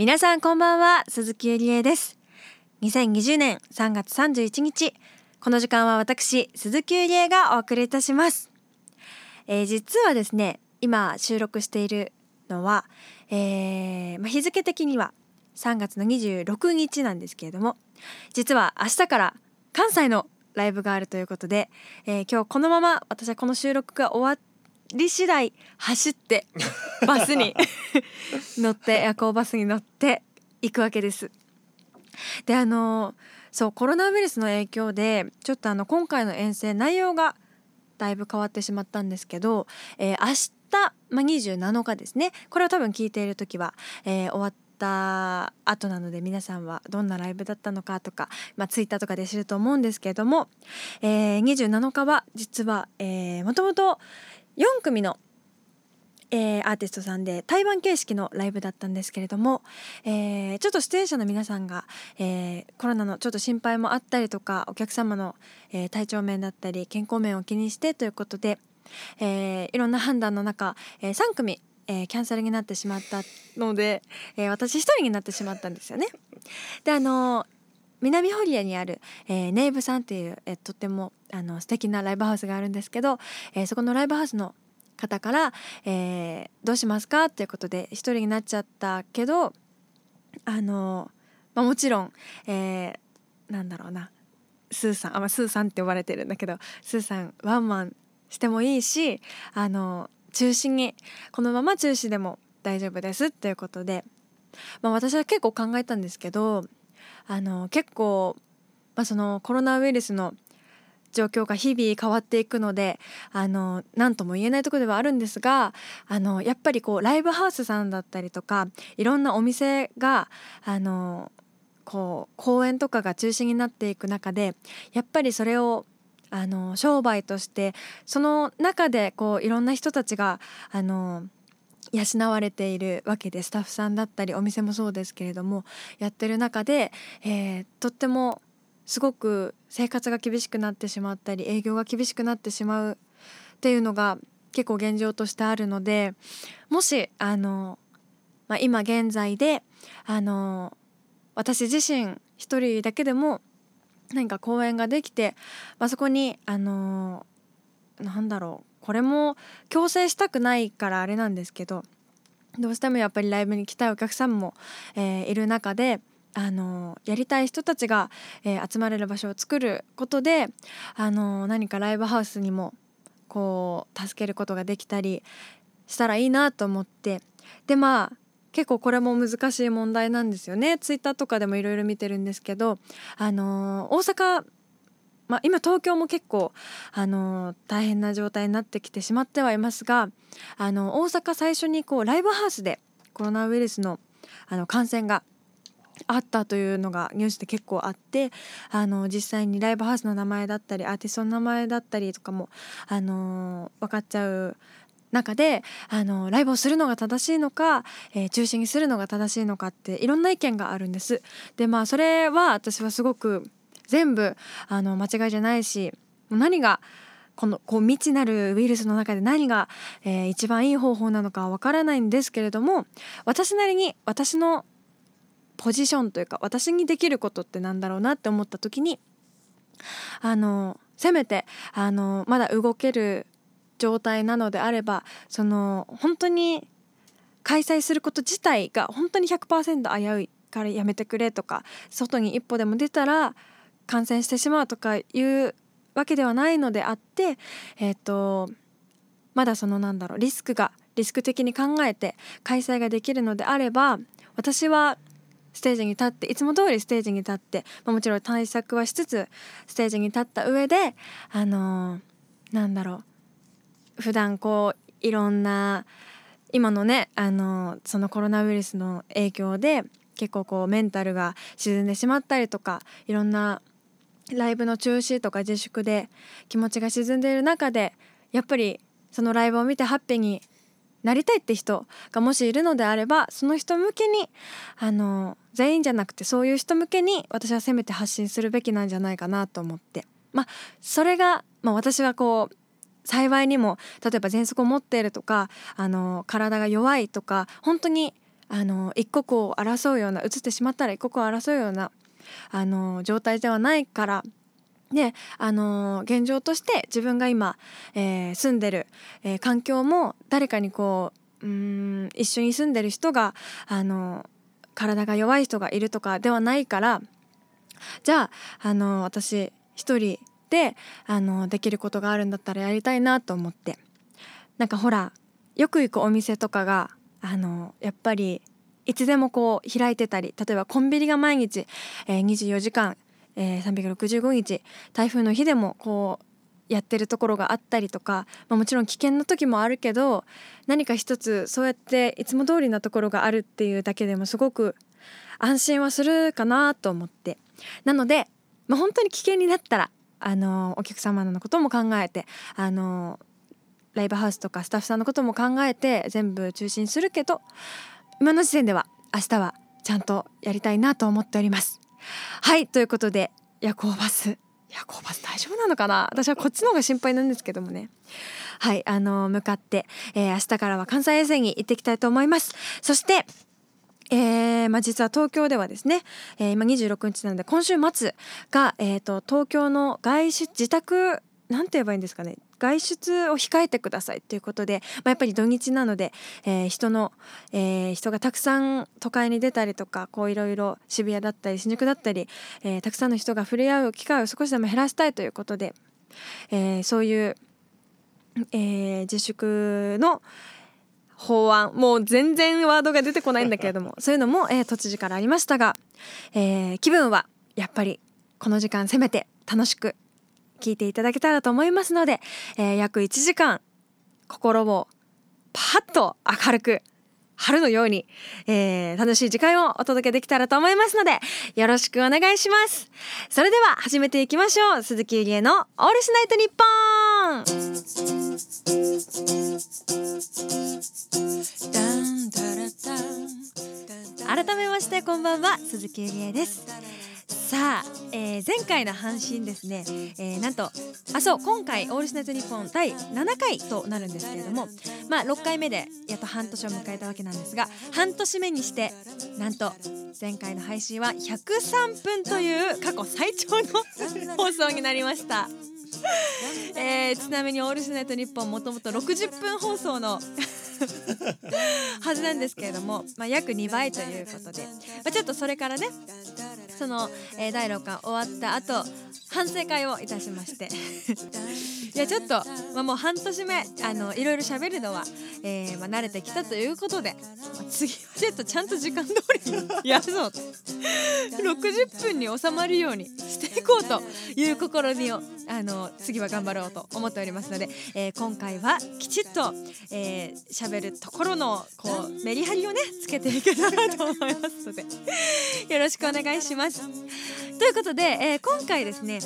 皆さんこんばんは鈴木ゆりえです。2020年3月31日この時間は私鈴木ゆりえがお送りいたします、えー、実はですね今収録しているのは、えーまあ、日付的には3月の26日なんですけれども実は明日から関西のライブがあるということで、えー、今日このまま私はこの収録が終わっり次第走ってバスに 乗って夜行バスに乗って行くわけです。であのそうコロナウイルスの影響でちょっとあの今回の遠征内容がだいぶ変わってしまったんですけど、えー、明日、まあ、27日ですねこれを多分聞いている時は、えー、終わった後なので皆さんはどんなライブだったのかとか、まあ、ツイッターとかで知ると思うんですけれども、えー、27日は実は、えー、もともと4組の、えー、アーティストさんで対バン形式のライブだったんですけれども、えー、ちょっと出演者の皆さんが、えー、コロナのちょっと心配もあったりとかお客様の、え体調面だったり健康面を気にしてということで、えいろんな判断の中、え3組えー、キャンセルになってしまったので、えー、私一人になってしまったんですよね。であの南堀江にある、えー、ネイブさんっていう、えー、とってもあの素敵なライブハウスがあるんですけど、えー、そこのライブハウスの方から「えー、どうしますか?」っていうことで一人になっちゃったけどあの、まあ、もちろん、えー、なんだろうなスーさんあ、まあ、スーさんって呼ばれてるんだけどスーさんワンマンしてもいいしあの中止にこのまま中止でも大丈夫ですっていうことで、まあ、私は結構考えたんですけどあの結構、まあ、そのコロナウイルスの状況が日々変わっていくのであの何とも言えないところではあるんですがあのやっぱりこうライブハウスさんだったりとかいろんなお店があのこう公演とかが中止になっていく中でやっぱりそれをあの商売としてその中でこういろんな人たちがあの養われているわけでスタッフさんだったりお店もそうですけれどもやってる中で、えー、とってもすごく生活が厳しくなってしまったり営業が厳しくなってしまうっていうのが結構現状としてあるのでもしあの、まあ、今現在であの私自身一人だけでも何か公演ができて、まあ、そこにあのなんだろうこれも強制したくないからあれなんですけどどうしてもやっぱりライブに来たいお客さんも、えー、いる中であのやりたい人たちが、えー、集まれる場所を作ることであの何かライブハウスにもこう助けることができたりしたらいいなと思って。でまあ結構これも難しい問題なんですよね。ツイッターとかでもいろいろ見てるんですけどあの大阪まあ、今東京も結構、あの大変な状態になってきてしまってはいますがあの大阪最初にこうライブハウスでコロナウイルスのあの感染があったというのがニュースで結構あってあの実際にライブハウスの名前だったりアーティストの名前だったりとかも、あの分かっちゃう中であのライブをするのが正しいのか、えー、中止にするのが正しいのかっていろんな意見があるんです。でまあそれは私はすごく全部あの間違いじゃないし何がこのこう未知なるウイルスの中で何が、えー、一番いい方法なのかわからないんですけれども私なりに私のポジションというか私にできることってなんだろうなって思った時にあのせめてあのまだ動ける状態なのであればその本当に開催すること自体が本当に100%危ういからやめてくれとか外に一歩でも出たら感染してしまうとかいうわけではないのであってえっ、ー、とまだそのなんだろうリスクがリスク的に考えて開催ができるのであれば私はステージに立っていつも通りステージに立って、まあ、もちろん対策はしつつステージに立った上であのー、なんだろう普段こういろんな今のねあのー、そのコロナウイルスの影響で結構こうメンタルが沈んでしまったりとかいろんなライブの中止とか自粛で気持ちが沈んでいる中でやっぱりそのライブを見てハッピーになりたいって人がもしいるのであればその人向けにあの全員じゃなくてそういう人向けに私はせめて発信するべきなんじゃないかなと思って。まあそれが、まあ、私はこう幸いにも例えば喘息を持っているとかあの体が弱いとか本当にあの一刻を争うような移ってしまったら一刻を争うようなあの状態ではないからであの現状として自分が今、えー、住んでる、えー、環境も誰かにこううん一緒に住んでる人があの体が弱い人がいるとかではないからじゃああの私一人であのできることがあるんだったらやりたいなと思って。なんかほらよく行くお店とかがあのやっぱりいつでもこう開いてたり例えばコンビニが毎日、えー、24時間えー、365日台風の日でもこうやってるところがあったりとか、まあ、もちろん危険な時もあるけど何か一つそうやっていつも通りなところがあるっていうだけでもすごく安心はするかなと思ってなので、まあ、本当に危険になったらあのお客様のことも考えてあのライブハウスとかスタッフさんのことも考えて全部中心するけど今の時点では明日はちゃんとやりたいなと思っております。はいということで夜行バス。夜行バス大丈夫なのかな？私はこっちの方が心配なんですけどもね。はいあの向かって、えー、明日からは関西衛星に行ってきたいと思います。そしてえーまあ、実は東京ではですね、えー、今26日なので今週末が、えーと東京の外出自宅なんて言えばいいんですかね？外出を控えてくださいということで、まあ、やっぱり土日なので、えー、人の、えー、人がたくさん都会に出たりとかこういろいろ渋谷だったり新宿だったり、えー、たくさんの人が触れ合う機会を少しでも減らしたいということで、えー、そういう、えー、自粛の法案もう全然ワードが出てこないんだけれども そういうのも、えー、都知事からありましたが、えー、気分はやっぱりこの時間せめて楽しく聞いていただけたらと思いますので、えー、約1時間心をパッと明るく春のように、えー、楽しい時間をお届けできたらと思いますのでよろしくお願いします。それでは始めていきましょう。鈴木ゆりえのオールスナイトニッポン。改めましてこんばんは。鈴木ゆりえです。さあ、えー、前回の阪神ですね、えー、なんとあそう今回「オールスナイトニッポン」第7回となるんですけれどもまあ6回目でやっと半年を迎えたわけなんですが半年目にしてなんと前回の配信は103分という過去最長の放送になりました。えー、ちなみに「オールスナイトニッポン」もともと60分放送のはずなんですけれども、まあ、約2倍ということで、まあ、ちょっとそれからねその、えー、第6巻終わった後反省会をいたしまして いやちょっと、まあ、もう半年目あのいろいろ喋るのは、えーまあ、慣れてきたということで、まあ、次はちょっとちゃんと時間通りにやるぞ60分に収まるようにしていこうという試みをあの次は頑張ろうと思っておりますので、えー、今回はきちっと喋、えー、るところのこうメリハリをねつけていけたらと思いますのでよろしくお願いします。ということで、えー、今回ですね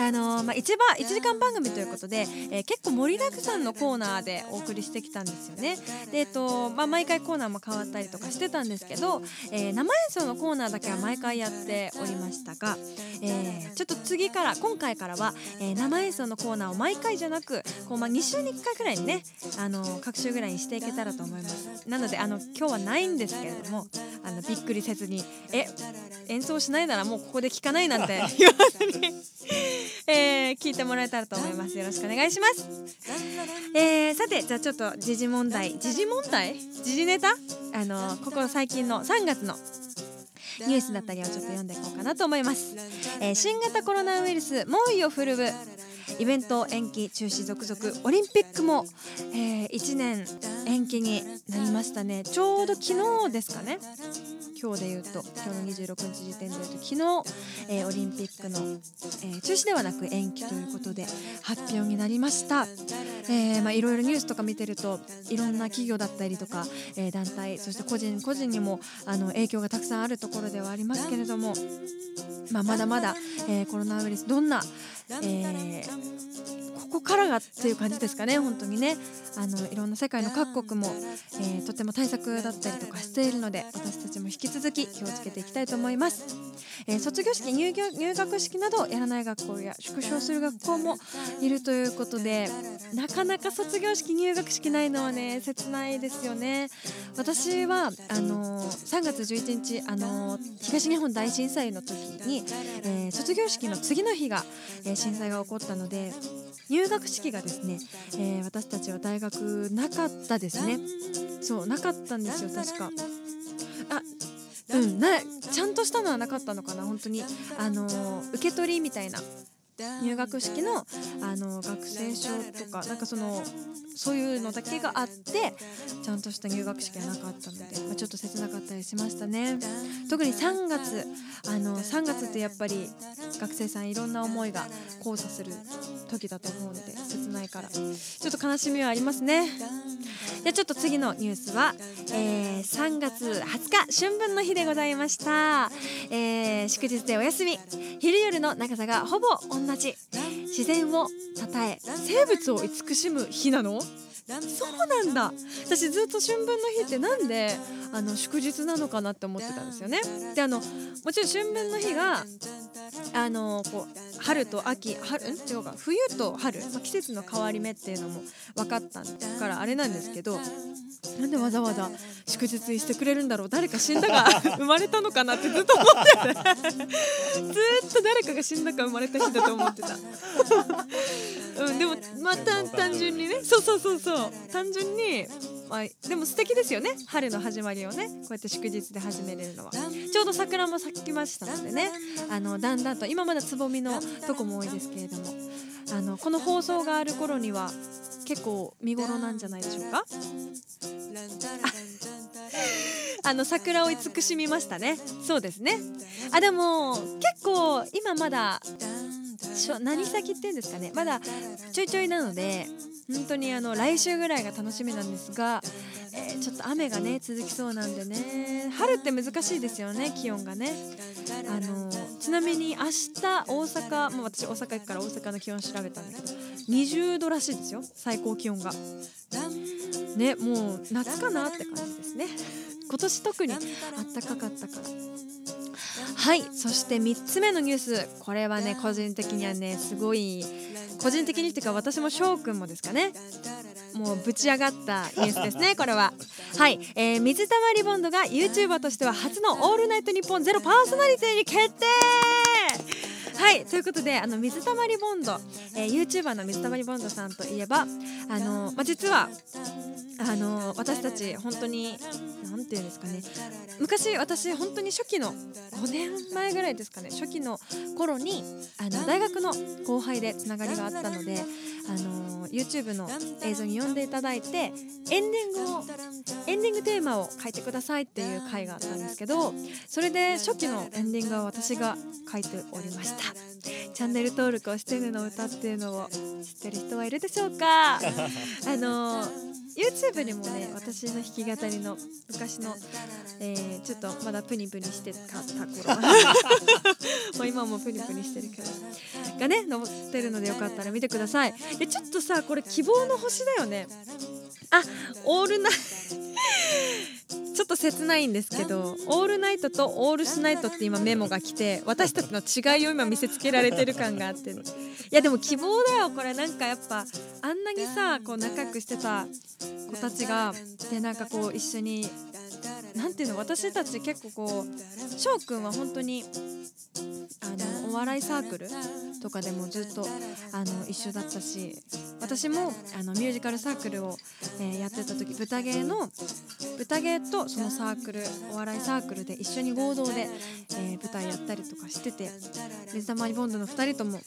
あの、まあ、一番1時間番組ということで、えー、結構盛りだくさんのコーナーでお送りしてきたんですよね。でえっとまあ、毎回コーナーも変わったりとかしてたんですけど、えー、生演奏のコーナーだけは毎回やっておりましたが、えちょっと次から今回からは、え生演奏のコーナーを毎回じゃなくこう、まあ、2週に1回ぐらいにね、あの各週ぐらいにしていけたらと思います。なのであの今日はないんですけれどもあのびっくりせずにえ演奏しないならもうここで聴かないなんて言わずにえー、聞いてもらえたらと思います。よろしくお願いします、えー、さてじゃあちょっと時事問題。時事問題？時事ネタあのここ最近の3月のニュースだったりをちょっと読んでいこうかなと思います、えー、新型コロナウイルス猛威を振るうイベント延期中止続々。オリンピックも、えー、1年延期になりましたね。ちょうど昨日ですかね今日で言うと今日の26日時点で言うと昨日、えー、オリンピックの、えー、中止ではなく延期ということで発表になりました、えーまあ、いろいろニュースとか見てるといろんな企業だったりとか、えー、団体そして個人個人にもあの影響がたくさんあるところではありますけれども、まあ、まだまだ、えー、コロナウイルスどんな、えー、ここからがっていう感じですかね本当にね。あのいろんな世界の各国も、えー、とても対策だったりとかしているので私たちも引き続き気をつけていきたいと思います、えー、卒業式入業入学式などやらない学校や縮小する学校もいるということでなかなか卒業式入学式ないのはね切ないですよね。私はあの3月11日あの東日本大震災の時に、えー、卒業式の次の日が、えー、震災が起こったので入学式がですね、えー、私たちは大学なかったですね。そうなかったんですよ確か。あうんなちゃんとしたのはなかったのかな本当に。あの受け取りみたいな入学式のあの学生証とかなんかそのそういうのだけがあってちゃんとした入学式がなかったので、まあ、ちょっと切なかったりしましたね。特に3月あの3月ってやっぱり学生さんいろんな思いが交差する時だと思うので切ないから。ちょっと悲しみはありますね。じゃあちょっと次のニュースは、えー、3月20日春分の日でございました、えー、祝日でお休み。昼夜の長さがほぼ同じ。自然をたたえ生物を慈しむ日なの？そうなんだ。私ずっと春分の日ってなんであの祝日なのかなって思ってたんですよね。であのもちろん春分の日があのこう春と秋春ん？違うか。冬と春、まあ、季節の変わり目っていうのも分かったからあれなんですけどなんでわざわざ祝日にしてくれるんだろう。誰か死んだが 生まれたのかなってずっと思っててずっと誰かが死んだか生まれた日だと思ってた。うん、でもまた単純にね。そうそうそうそう。単純にまあ、でも素敵ですよね。春の始まりをね。こうやって祝日で始めれるのは。ちょうど桜も咲きましたのでね。あのだんだんと今まだつぼみのとこも多いですけれども。あのこの放送がある頃には結構見頃なんじゃないでしょうか？あの桜を慈しみましたね。そうですね。あでも結構今まだ何咲きっていうんですかね。まだちょいちょいなので本当にあの来週ぐらいが楽しみなんですが、えー、ちょっと雨がね続きそうなんでね。春って難しいですよね気温がね。あのちなみに明日大阪もう私大阪行くから大阪の気温調べたんだけど20度らしいですよ最高気温が。ねもう夏かなって感じですね。今年特にあったかかったから。はいそして3つ目のニュース。これはね個人的にはねすごい個人的にっていうか私も翔くんもですかね。もうぶち上がったニュースですね これは。はい、えー、水溜りボンドが YouTuber としては初の「オールナイトニッポンゼロパーソナリティに決定はいということであの水溜りボンド、えー、YouTuber の水溜りボンドさんといえばあの、まあ、実はあの私たち本当に何て言うんですかね昔私本当に初期の5年前ぐらいですかね初期の頃にあの大学の後輩でつながりがあったのであの YouTube の映像に呼んでいただいてエンディングをエンディングテーマを書いてくださいっていう回があったんですけどそれで初期のエンディングは私が書いておりました。Yes. チャンネル登録をしてるの歌っていうのを知ってる人はいるでしょうか？あの YouTube にもね私の弾き語りの昔の、えー、ちょっとまだプニプニしてた頃。もう今もプニプニしてるけどがね載ってるのでよかったら見てください。でちょっとさこれ希望の星だよね。あオールナイ ちょっと切ないんですけど「オールナイト」と「オールスナイト」って今メモが来て私たちの違いを今見せつけられてる感があって。いやでも希望だよこれ。なんかやっぱあんなにさこう仲良くしてた子たちがでなんかこう一緒に何ていうの私たち結構こう翔くんは本当にあのお笑いサークルとかでもずっとあの一緒だったし私もあのミュージカルサークルを、えー、やってた時豚芸の豚芸とそのサークルお笑いサークルで一緒に合同で、えー、舞台やったりとかしてて水溜りボンドの2人とも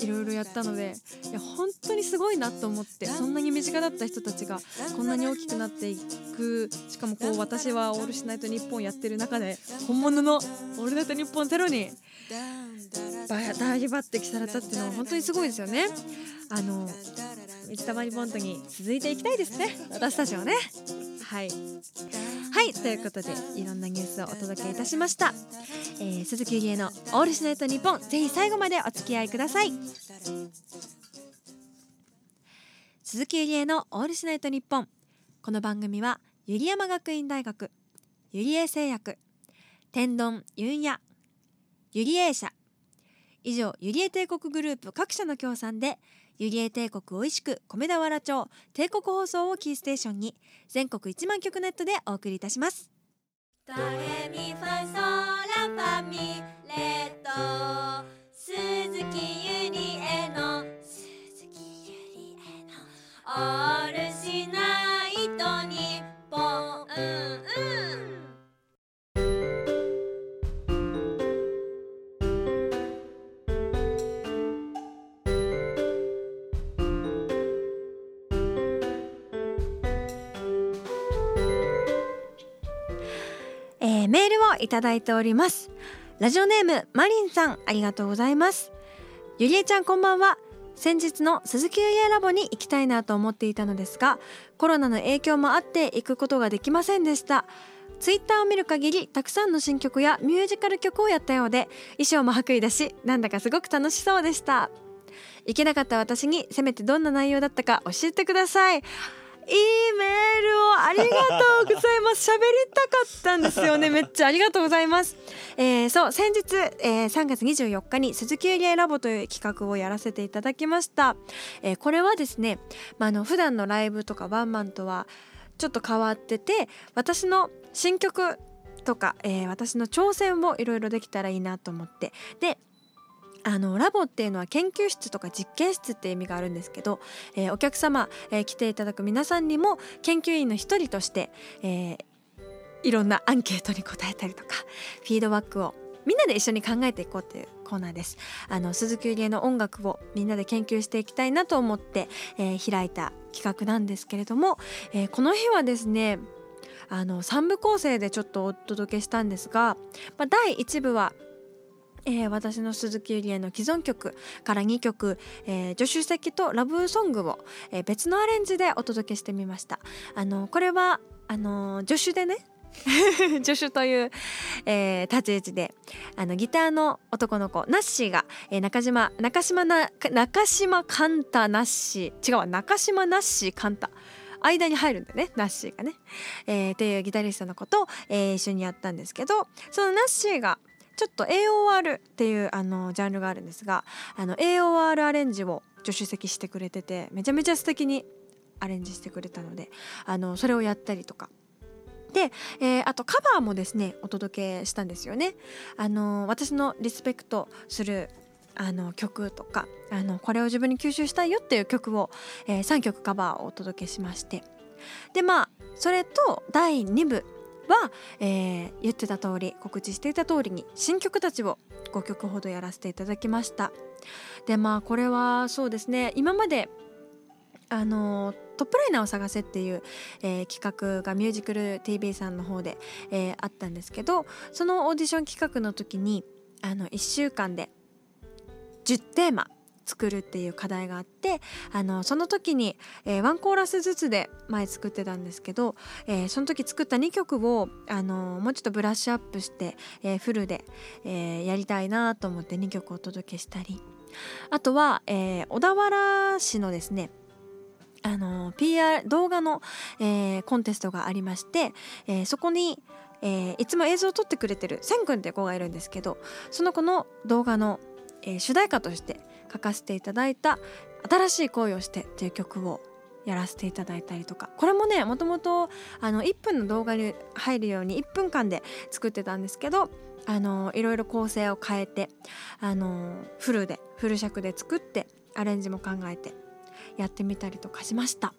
いろいろやったのでいや本当にすごいなと思ってそんなに身近だった人たちがこんなに大きくなっていくしかもこう私は「オールシナイトニッポン」やってる中で本物の「オールナイトニッポン」ゼロに大抜擢されたっていうのは本当にすごいですよね。あの水溜りボンドに続いていきたいですね。私たちはね。はい。はい。ということでいろんなニュースをお届けいたしました、えー、鈴木ゆりえの「オールシナイトニッポン」ぜひ最後までお付き合いください。鈴木ゆりえのオールシナイトニッポン。この番組はゆり山学院大学ゆりえ製薬天丼ゆんやゆりえ社。以上ゆりえ帝国グループ各社の協賛でゆりえ帝国おいしく米田原町帝国放送をキーステーションに全国1万局ネットでお送りいたします。ドレミファソラファミレッド鈴木ゆりえの鈴木ゆりえのオールシナえーメールをいただいております。ラジオネームマリンさんありがとうございます。ゆりえちゃんこんばんは。先日の鈴木ゆりえラボに行きたいなと思っていたのですがコロナの影響もあって行くことができませんでした。ツイッターを見る限りたくさんの新曲やミュージカル曲をやったようで衣装も白衣だしなんだかすごく楽しそうでした。行けなかった私にせめてどんな内容だったか教えてください。メールをありがとうございます。喋りたかったんですよね。めっちゃありがとうございます、えーそう先日、えー3月24日に鈴木ゆりえラボという企画をやらせていただきました、えーこれはですね、まあ、あの普段のライブとかワンマンとはちょっと変わってて私の新曲とか、えー私の挑戦もいろいろできたらいいなと思って。であのラボっていうのは研究室とか実験室っていう意味があるんですけど、えーお客様、えー来ていただく皆さんにも研究員の一人として、えーいろんなアンケートに答えたりとかフィードバックをみんなで一緒に考えていこうっていうコーナーです。あの鈴木ゆりえの音楽をみんなで研究していきたいなと思って、えー開いた企画なんですけれども、えーこの日はですねあの3部構成でちょっとお届けしたんですが、まあ、第1部はえー私の鈴木ゆりえの既存曲から2曲、えー助手席とラブソングを、えー別のアレンジでお届けしてみました。あのこれはあの助手でね 助手という、えー立ち位置であのギターの男の子ナッシーが、えー中島中島な中島カンタナッシー違うわ中島ナッシーカンタ間に入るんだねナッシーがね、えーっていうギタリストの子と、えー一緒にやったんですけどそのナッシーがちょっと AOR っていうあのジャンルがあるんですがあの AOR アレンジを助手席してくれててめちゃめちゃ素敵にアレンジしてくれたのであのそれをやったりとかで、えーあとカバーもですねお届けしたんですよね。あの私のリスペクトするあの曲とかあのこれを自分に吸収したいよっていう曲を、え3曲カバーをお届けしましてでまあそれと第2部は、えー言ってた通り告知していた通りに新曲たちを5曲ほどやらせていただきました。でまあこれはそうですね今まであのトップライナーを探せっていう、えー企画がミュージカル TV さんの方で、えーあったんですけどそのオーディション企画の時にあの1週間で10テーマ作るっていう課題があってあのその時に、えーワンコーラスずつで前作ってたんですけど、えーその時作った2曲をあのもうちょっとブラッシュアップして、えーフルで、えやりたいなと思って2曲お届けしたりあとは、え小田原市のですねあの PR 動画の、えコンテストがありまして、えそこに、えーいつも映像を撮ってくれてるせんくんって子がいるんですけどその子の動画の、えー主題歌として書かせていただいた「新しい恋をして」っていう曲をやらせていただいたりとかこれもねもともとあの1分の動画に入るように1分間で作ってたんですけどあのいろいろ構成を変えてあのフルでフル尺で作ってアレンジも考えてやってみたりとかしました。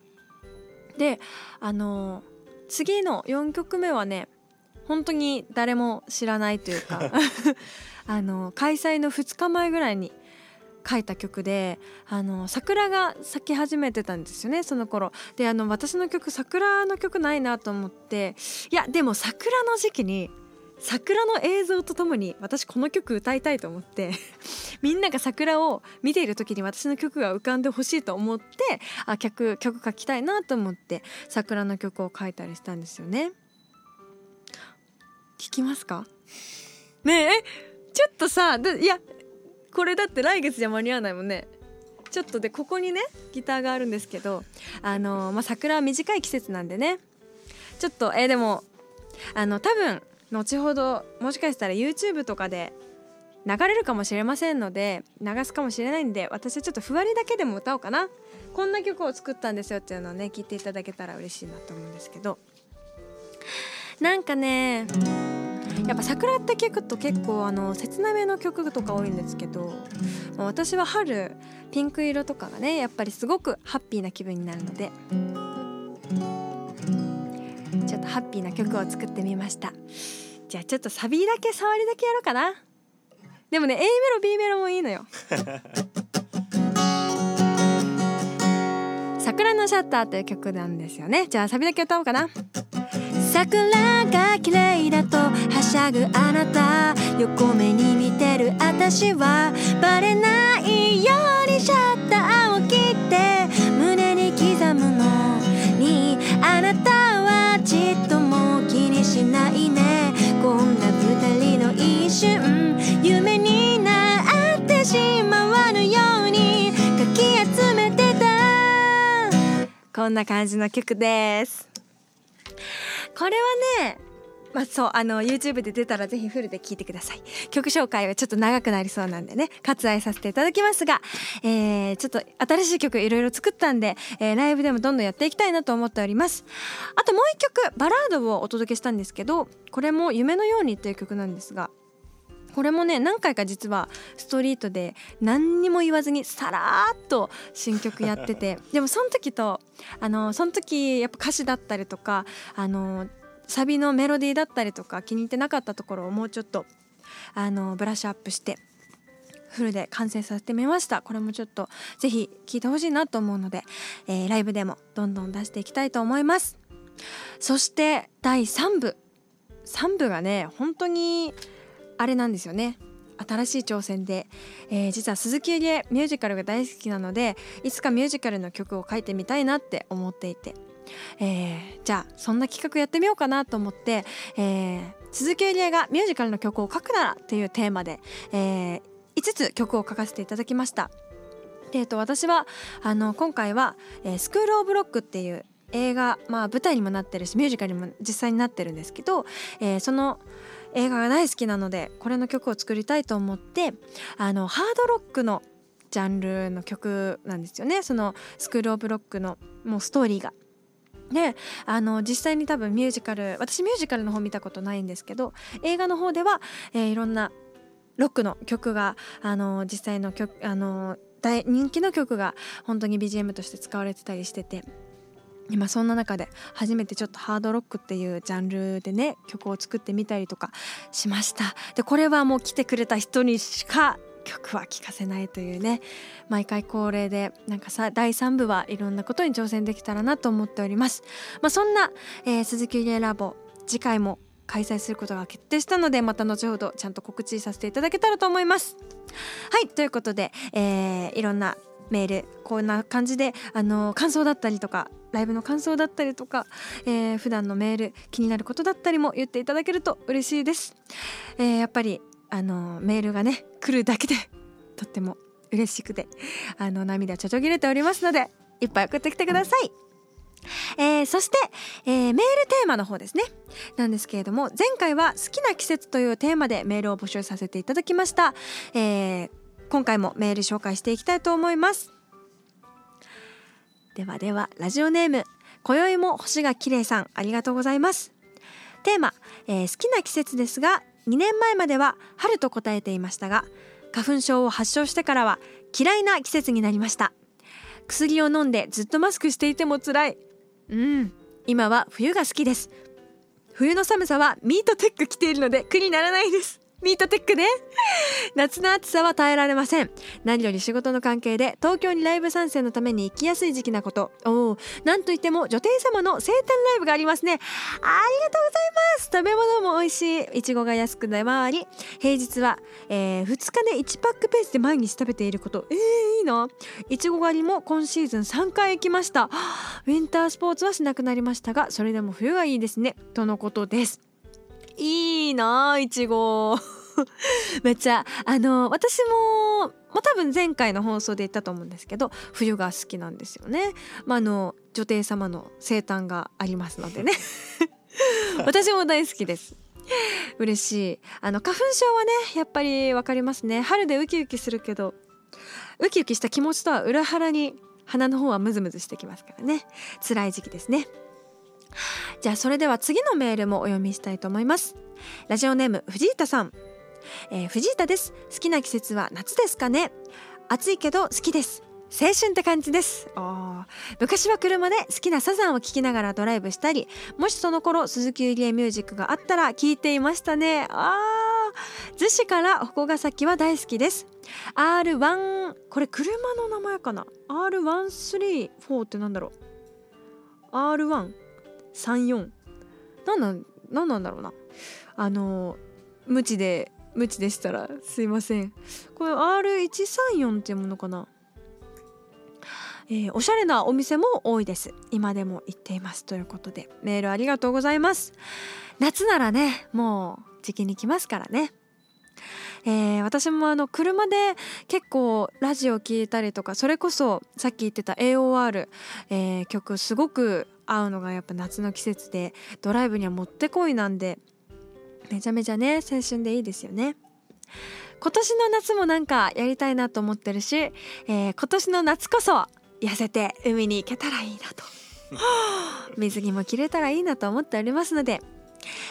であの次の4曲目はね本当に誰も知らないというか あの開催の2日前ぐらいに書いた曲であの桜が咲き始めてたんですよねその頃。であの私の曲桜の曲ないなと思っていやでも桜の時期に桜の映像とともに私この曲歌いたいと思って みんなが桜を見ている時に私の曲が浮かんでほしいと思ってあ曲曲書きたいなと思って桜の曲を書いたりしたんですよね。聞きますか？ねえ？ちょっとさいやこれだって来月じゃ間に合わないもんね。ちょっとでここにねギターがあるんですけどあのまあ桜は短い季節なんでね。ちょっとえー、でもあの多分後ほどもしかしたら YouTube とかで流れるかもしれませんので流すかもしれないんで私はちょっとふわりだけでも歌おうかな。こんな曲を作ったんですよっていうのをね聞いていただけたら嬉しいなと思うんですけど。なんかねやっぱ桜って聞くと結構あの切なめの曲とか多いんですけど、まあ、私は春ピンク色とかがねやっぱりすごくハッピーな気分になるのでちょっとハッピーな曲を作ってみました。じゃあちょっとサビだけ触りだけやろうかな。でもね A メロ B メロもいいのよ。桜のシャッターという曲なんですよね。じゃあサビだけ歌おうかな。桜が綺麗だとはしゃぐあなた横目に見てる私はバレないようにシャッターを切って胸に刻むの。にあなたはちっとも気にしないね。こんな二人の一瞬夢になってしまわぬようにかき集めてたこんな感じの曲です。これはねまあ、そうあの YouTube で出たらぜひフルで聴いてください。曲紹介はちょっと長くなりそうなんでね割愛させていただきますが、えー、ちょっと新しい曲いろいろ作ったんで、えー、ライブでもどんどんやっていきたいなと思っております。あともう一曲バラードをお届けしたんですけどこれも「夢のように」っていう曲なんですがこれもね何回か実はストリートで何にも言わずにさらっと新曲やってて でもその時とあのその時やっぱ歌詞だったりとかあのサビのメロディーだったりとか気に入ってなかったところをもうちょっとあのブラッシュアップしてフルで完成させてみました。これもちょっとぜひ聴いてほしいなと思うので、えー、ライブでもどんどん出していきたいと思います。そして第3部。3部がね本当にあれなんですよね。新しい挑戦で、えー、実は鈴木ゆりえミュージカルが大好きなのでいつかミュージカルの曲を書いてみたいなって思っていて。えー、じゃあそんな企画やってみようかなと思って、えー、鈴木ゆりえがミュージカルの曲を書くならっていうテーマで、え、5つ曲を書かせていただきました。でと、私はあの今回は、え「スクール・オブ・ロック」っていう映画、まあ、舞台にもなってるしミュージカルにも実際になってるんですけど、えー、その映画が大好きなのでこれの曲を作りたいと思ってあのハードロックのジャンルの曲なんですよねそのスクール・オブ・ロックのもうストーリーが。であの実際に多分ミュージカル私ミュージカルの方見たことないんですけど映画の方では、えー、いろんなロックの曲があの実際の曲あの大人気の曲が本当に BGM として使われてたりしてて今そんな中で初めてちょっとハードロックっていうジャンルでね曲を作ってみたりとかしました。でこれはもう来てくれた人にしか曲は聴かせないというね毎回恒例でなんかさ第3部はいろんなことに挑戦できたらなと思っております、まあ、そんな、えー、鈴木リエラボ次回も開催することが決定したのでまた後ほどちゃんと告知させていただけたらと思います。はいということで、えー、いろんなメールこんな感じであの感想だったりとかライブの感想だったりとか、えー、普段のメール気になることだったりも言っていただけると嬉しいです、えー、やっぱりあのメールがね来るだけで とっても嬉しくてあの涙ちょちょぎれておりますのでいっぱい送ってきてください。えー、そして、えー、メールテーマの方ですね。なんですけれども前回は好きな季節というテーマでメールを募集させていただきました、えー、今回もメール紹介していきたいと思います。ではではラジオネーム今宵も星が綺麗さんありがとうございます。テーマ、えー、好きな季節ですが2年前までは春と答えていましたが花粉症を発症してからは嫌いな季節になりました。薬を飲んでずっとマスクしていても辛い。うん今は冬が好きです。冬の寒さはミートテック着ているので苦にならないです。ミートテックね。夏の暑さは耐えられません。何より仕事の関係で東京にライブ参戦のために行きやすい時期なこと。おおなんといっても女帝様の生誕ライブがありますね。ありがとうございます。食べ物も美味しい。いちごが安く出回り。平日は、えー、2日で1パックペースで毎日食べていること。えー、いいな。いちご狩りも今シーズン3回行きました。ウィンタースポーツはしなくなりましたがそれでも冬がいいですね。とのことです。いいないちご。めっちゃあの私もまあ、多分前回の放送で言ったと思うんですけど冬が好きなんですよね。まあ、あの女帝様の生誕がありますのでね。私も大好きです。嬉しい。あの花粉症はねやっぱり分かりますね。春でウキウキするけどウキウキした気持ちとは裏腹に鼻の方はムズムズしてきますからね。辛い時期ですねじゃあそれでは次のメールもお読みしたいと思います。ラジオネーム藤田さん、えー、藤田です。好きな季節は夏ですかね。暑いけど好きです。青春って感じです。昔は車で好きなサザンを聴きながらドライブしたりもしその頃鈴木ゆりえミュージックがあったら聴いていましたね。あー。逗子から鉾ヶ崎は大好きです。R1 これ車の名前かな？R134 ってなんだろう？R1 34何なん何なんだろうな。あの無知で無知でしたらすいません。これ R134 っていうものかな。えー、おしゃれなお店も多いです。今でも行っていますということで。メールありがとうございます。夏ならねもう時期に来ますからね。えー、私もあの車で結構ラジオ聴いたりとかそれこそさっき言ってた AOR、えー、曲すごく合うのがやっぱ夏の季節でドライブにはもってこいなんでめちゃめちゃね青春でいいですよね。今年の夏もなんかやりたいなと思ってるし、えー、今年の夏こそ痩せて海に行けたらいいなと。水着も着れたらいいなと思っておりますので、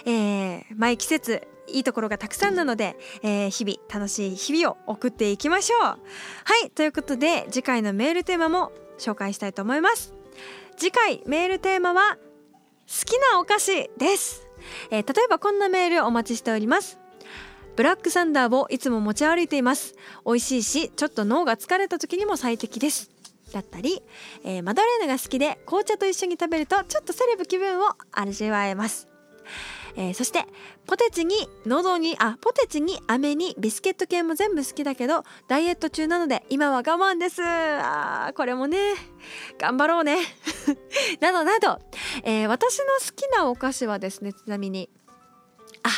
えー、毎季節いいところがたくさんなので、えー、日々楽しい日々を送っていきましょう。はいということで次回のメールテーマも紹介したいと思います次回メールテーマは好きなお菓子です、えー、例えばこんなメールお待ちしております。ブラックサンダーをいつも持ち歩いています。美味しいしちょっと脳が疲れた時にも最適です。だったり、えー、マドレーヌが好きで紅茶と一緒に食べるとちょっとセレブ気分を味わえます、えー、そしてポテチに喉にあポテチに飴にビスケット系も全部好きだけどダイエット中なので今は我慢です。あーこれもね頑張ろうね。などなど、えー、私の好きなお菓子はですねちなみにあ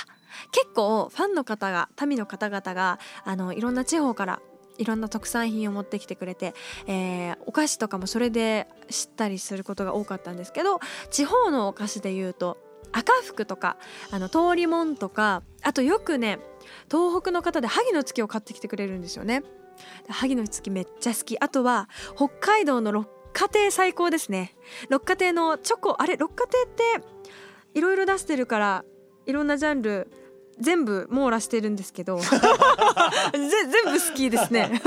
結構ファンの方が民の方々があのいろんな地方からいろんな特産品を持ってきてくれて、えー、お菓子とかもそれで知ったりすることが多かったんですけど地方のお菓子でいうと赤福とかあの通りもんとかあとよくね東北の方で萩の月を買ってきてくれるんですよね。萩の月めっちゃ好き。あとは北海道の六花亭最高ですね。六花亭のチョコあれ六花亭っていろいろ出してるからいろんなジャンル全部網羅してるんですけど 全部好きですね。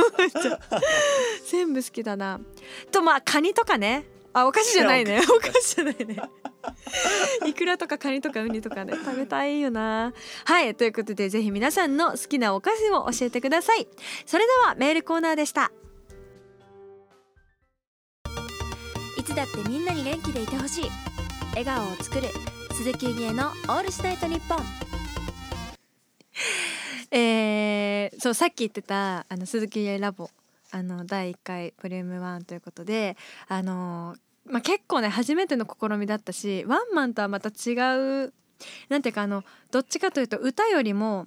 全部好きだな。とまあカニとかね。あお菓子じゃないね。お菓子。じゃないね。イクラとかカニとかウニとかね食べたいよな。はいということでぜひ皆さんの好きなお菓子を教えてください。それではメールコーナーでした。いつだってみんなに元気でいてほしい。笑顔を作る鈴木ゆりのオールスタイトニッポン。えー、そうさっき言ってたあの鈴木家ラボあの第1回ボリューム1ということであの、まあ、結構ね初めての試みだったしワンマンとはまた違うなんていうかあのどっちかというと歌よりも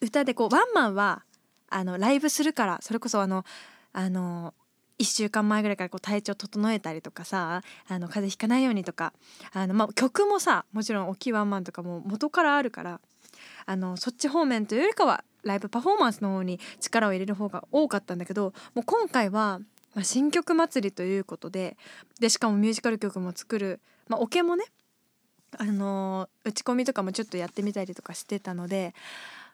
歌でこうワンマンはあのライブするからそれこそあのあの1週間前ぐらいからこう体調整えたりとかさあの風邪ひかないようにとかあの、まあ、曲もさもちろん大きいワンマンとかも元からあるからあのそっち方面というよりかはライブパフォーマンスの方に力を入れる方が多かったんだけどもう今回は、まあ、新曲祭りということででしかもミュージカル曲も作る、まあ、オケもねあの打ち込みとかもちょっとやってみたりとかしてたので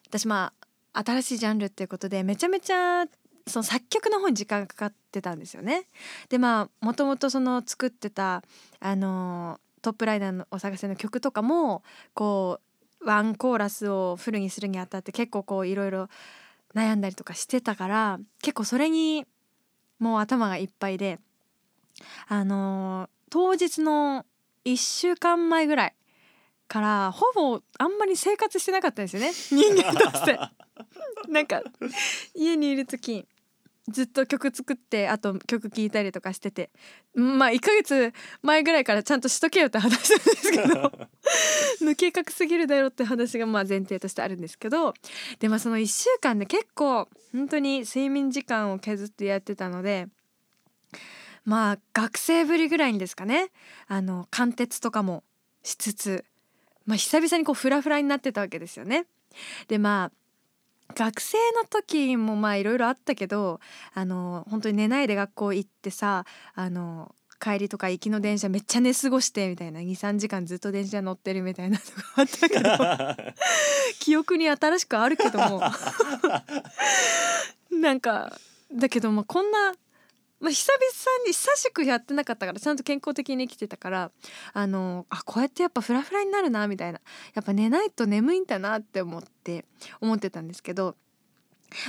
私まあ新しいジャンルっていうことでめちゃめちゃその作曲の方に時間がかかってたんですよね。でまあもともとその作ってたあのトップライダーのお探せの曲とかもこうワンコーラスをフルにするにあたって結構こういろいろ悩んだりとかしてたから結構それにもう頭がいっぱいであの、当日の1週間前ぐらいからほぼあんまり生活してなかったんですよね。人間として。なんか家にいる時ずっと曲作ってあと曲聴いたりとかしてて。まあ1ヶ月前ぐらいからちゃんとしとけよって話なんですけど。抜け隠すぎるだろって話がまあ前提としてあるんですけど。でもその1週間で結構本当に睡眠時間を削ってやってたのでまあ学生ぶりぐらいにですかね。あの貫徹とかもしつつ、まあ、久々にこうフラフラになってたわけですよね。でまあ学生の時もまあいろいろあったけどあの本当に寝ないで学校行ってさあの帰りとか行きの電車めっちゃ寝過ごしてみたいな23時間ずっと電車乗ってるみたいなのがあったけど 記憶に新しくあるけども。なんかだけどもこんなまあ、久々に久しくやってなかったからちゃんと健康的に生きてたからあのあこうやってやっぱフラフラになるなみたいな。やっぱ寝ないと眠いんだなって思って思ってたんですけど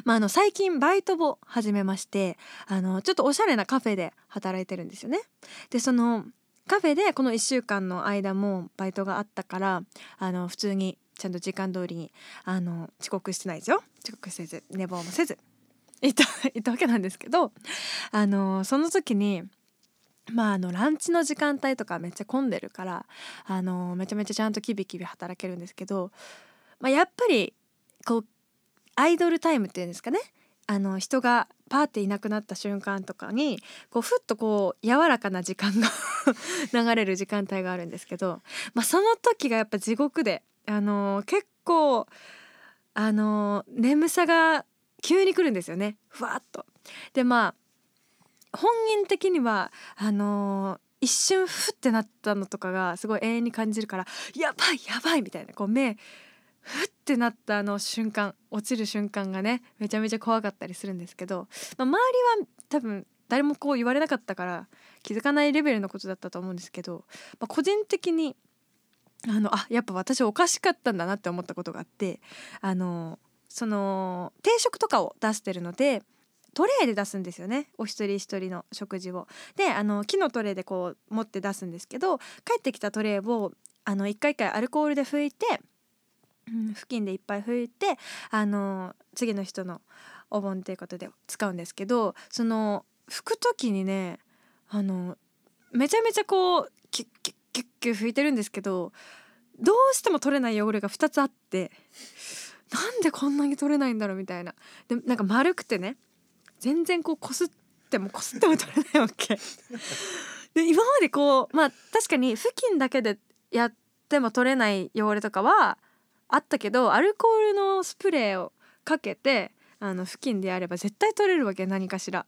まあ、あの最近バイトを始めましてあのちょっとおしゃれなカフェで働いてるんですよね。でそのカフェでこの1週間の間もバイトがあったからあの普通にちゃんと時間通りにあの遅刻してないですよ。遅刻せず寝坊もせず。いた いたわけなんですけどあのその時にまああのランチの時間帯とかめっちゃ混んでるからあのめちゃめちゃちゃんとキビキビ働けるんですけど、まあ、やっぱりこうアイドルタイムっていうんですかね。あの人がパーっていなくなった瞬間とかにこうふっとこう柔らかな時間が 流れる時間帯があるんですけど、まあ、その時がやっぱ地獄で、あの結構、あの眠さが急に来るんですよねふわっと。でまあ本人的にはあのー、一瞬ふってなったのとかがすごい永遠に感じるからやばいやばいみたいなこう目ふってなったあの瞬間落ちる瞬間がねめちゃめちゃ怖かったりするんですけど、まあ、周りは多分誰もこう言われなかったから気づかないレベルのことだったと思うんですけど、まあ、個人的にあのあやっぱ私おかしかったんだなって思ったことがあってあのその定食とかを出してるのでトレーで出すんですよねお一人一人の食事を。であの木のトレーでこう持って出すんですけど帰ってきたトレーを一回一回アルコールで拭いて、うん、布巾でいっぱい拭いてあの次の人のお盆っていうことで使うんですけどその拭く時にねあのめちゃめちゃこうキュッキュッキュッキュッ拭いてるんですけどどうしても取れない汚れが2つあってなんでこんなに取れないんだろうみたいな。でなんか丸くてね全然こうこすってもこすっても取れないわけ。で今までこうまあ確かに布巾だけでやっても取れない汚れとかはあったけどアルコールのスプレーをかけてあの布巾でやれば絶対取れるわけ何かしら。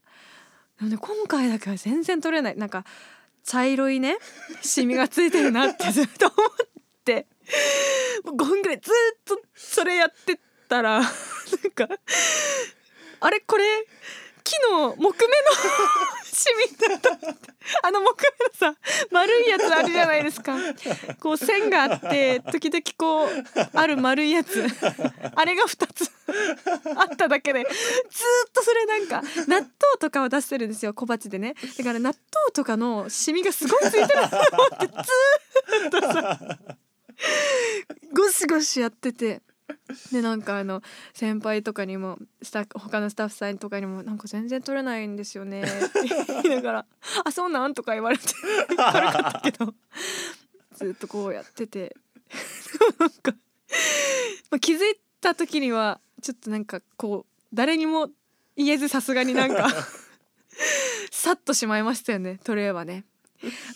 でもね今回だけは全然取れない。なんか茶色いねシミがついてるなってずっと思って5分ぐらいずっとそれやってたらなんかあれこれ木の木目のシミだったあの木目のさ丸いやつあるじゃないですか。こう線があって時々こうある丸いやつ。あれが2つあっただけでずっとそれなんか納豆とかを出してるんですよ。小鉢でね。だから納豆とかのシミがすごいついてると思ってずっとさゴシゴシやっててでなんかあの先輩とかにもスタ他のスタッフさんとかにも「なんか全然取れないんですよね」って言いながら「あそうなん?」とか言われて軽かったけどずっとこうやっててなんか、ま、気づいた時にはちょっとなんかこう誰にも言えずさすがになんかさっとしまいましたよねトレーはね。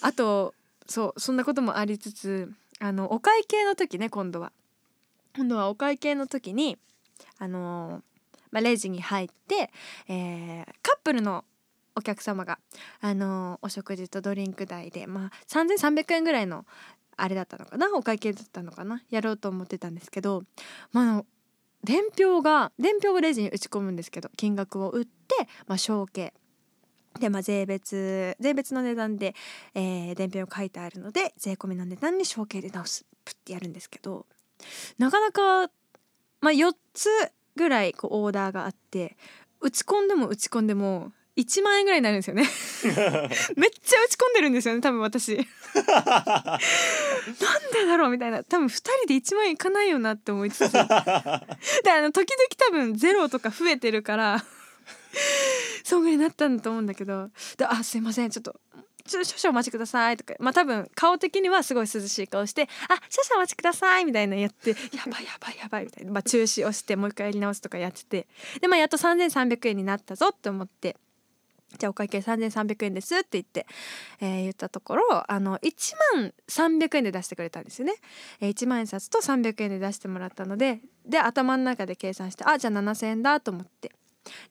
あとそうそんなこともありつつあのお会計の時ね今度は。今度はお会計の時にあのー、まあ、レジに入って、えー、カップルのお客様が、あのー、お食事とドリンク代で、まあ、3300円ぐらいのあれだったのかなお会計だったのかなやろうと思ってたんですけど、まあ、の伝票が伝票をレジに打ち込むんですけど金額を打って、まあ、承継でまあ税別税別の値段で、えー、伝票書いてあるので税込みの値段に承継で直す。プッてやるんですけどなかなか、まあ、4つぐらいこうオーダーがあって打ち込んでも打ち込んでも1万円ぐらいになるんですよね。めっちゃ打ち込んでるんですよね多分私。なんでだろうみたいな。多分2人で1万円いかないよなって思いつつ。であの時々多分ゼロとか増えてるから そんぐらいになったんだと思うんだけどであすいませんちょっとちょ少々お待ちくださいとかまあ多分顔的にはすごい涼しい顔して「あ少々お待ちください」みたいな言って「やばいやばいやばい」みたいな、まあ、中止をしてもう一回やり直すとかやっててでまあやっと3300円になったぞって思ってじゃあお会計3300円ですって言って、えー、言ったところあの1万300円で出してくれたんですよね、えー、1万円札と300円で出してもらったのでで頭の中で計算してあじゃあ7,000円だと思って。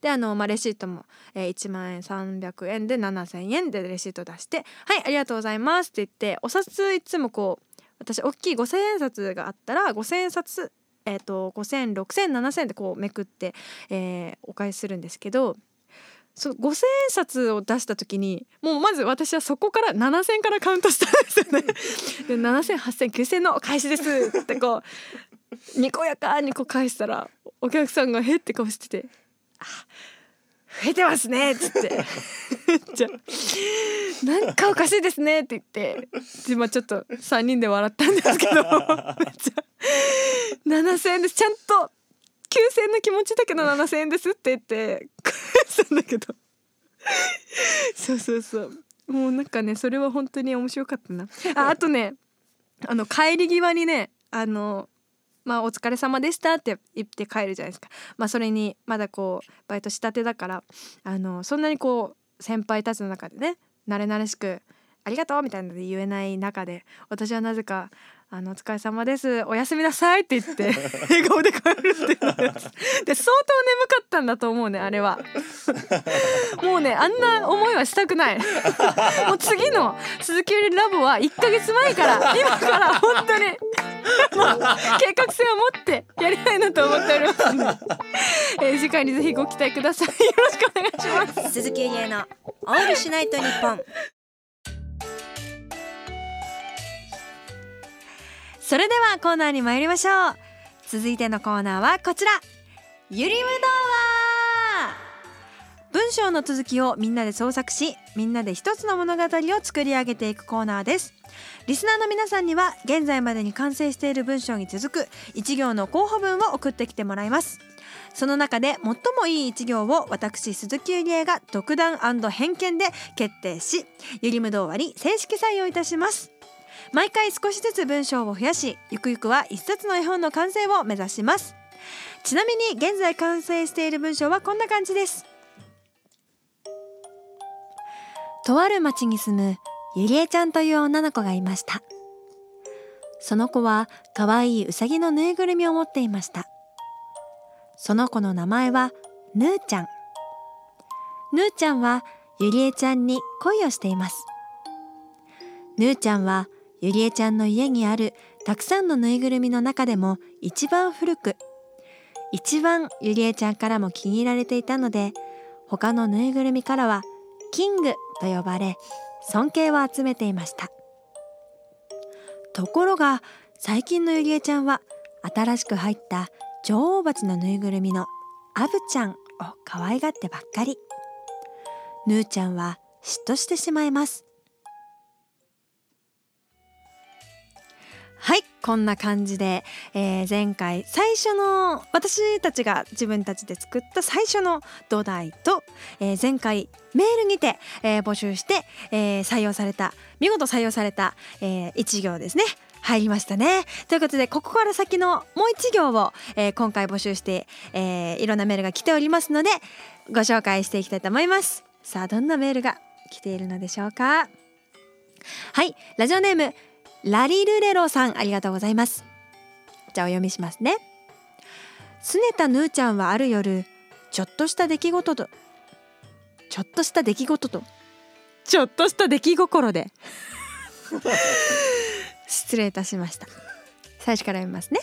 であの、まあ、レシートも、えー、1万円300円で7,000円でレシート出して「はいありがとうございます」って言ってお札いつもこう私大きい5,000円札があったら5,000円札えーと、と5,000,6,000,7,000でこうめくって、えー、お返しするんですけどその5,000円札を出した時にもうまず私はそこから7,000からカウントしたんですよね。で7,000,8,000,9,000のお返しですってこうにこやかにこう返したらお客さんが「へって顔してて「あ増えてますね」っつって「じゃなんかおかしいですね」って言って。で、まあ、ちょっと3人で笑ったんですけど。めっちゃ7,000円です。ちゃんと9,000円の気持ちだけど7,000円ですって言って返したんだけど。そうそうそう。もうなんかねそれは本当に面白かったな。ああとねあの帰り際にねあのまあお疲れ様でしたって言って帰るじゃないですか。まあそれにまだこうバイトしたてだからあのそんなにこう先輩たちの中でね慣れ慣れしくありがとうみたいなので言えない中で私はなぜかあのお疲れ様です。おやすみなさいって言って 笑顔で帰るってで相当眠かったんだと思うねあれは。もうねあんな思いはしたくない。もう次の鈴木よりラボは1ヶ月前から今から本当にもう計画性を持ってやりたいなと思っておりますので、えー、次回にぜひご期待ください。よろしくお願いします。鈴木ゆりえのオールしないと日本それではコーナーに参りましょう。続いてのコーナーはこちら。ゆりむ童話文章の続きをみんなで創作しみんなで一つの物語を作り上げていくコーナーです。リスナーの皆さんには現在までに完成している文章に続く一行の候補文を送ってきてもらいます。その中で最もいい一行を私鈴木ゆりえが独断偏見で決定しゆりむ童話に正式採用いたします。毎回少しずつ文章を増やしゆくゆくは一冊の絵本の完成を目指します。ちなみに現在完成している文章はこんな感じです。とある町に住むゆりえちゃんという女の子がいました。その子は可愛いうさぎのぬいぐるみを持っていました。その子の名前はぬーちゃん。ぬーちゃんはゆりえちゃんに恋をしています。ぬーちゃんはゆりえちゃんの家にあるたくさんのぬいぐるみの中でも一番古く。一番ゆりえちゃんからも気に入られていたので他のぬいぐるみからはキングと呼ばれ尊敬を集めていました。ところが最近のゆりえちゃんは新しく入った女王蜂のぬいぐるみのアブちゃんを可愛がってばっかり。ぬーちゃんは嫉妬してしまいます。はいこんな感じで、えー、前回最初の私たちが自分たちで作った最初の土台と、えー、前回メールにて、えー、募集して、え採用された見事採用された、え1行ですね。入りましたね。ということでここから先のもう1行を、え今回募集して、えーいろんなメールが来ておりますのでご紹介していきたいと思います。さあどんなメールが来ているのでしょうか。はいラジオネームラリルレロさんありがとうございます。じゃあお読みしますね。すねたぬーちゃんはある夜ちょっとした出来事とちょっとした出来事とちょっとした出来心で失礼いたしました。最初から読みますね。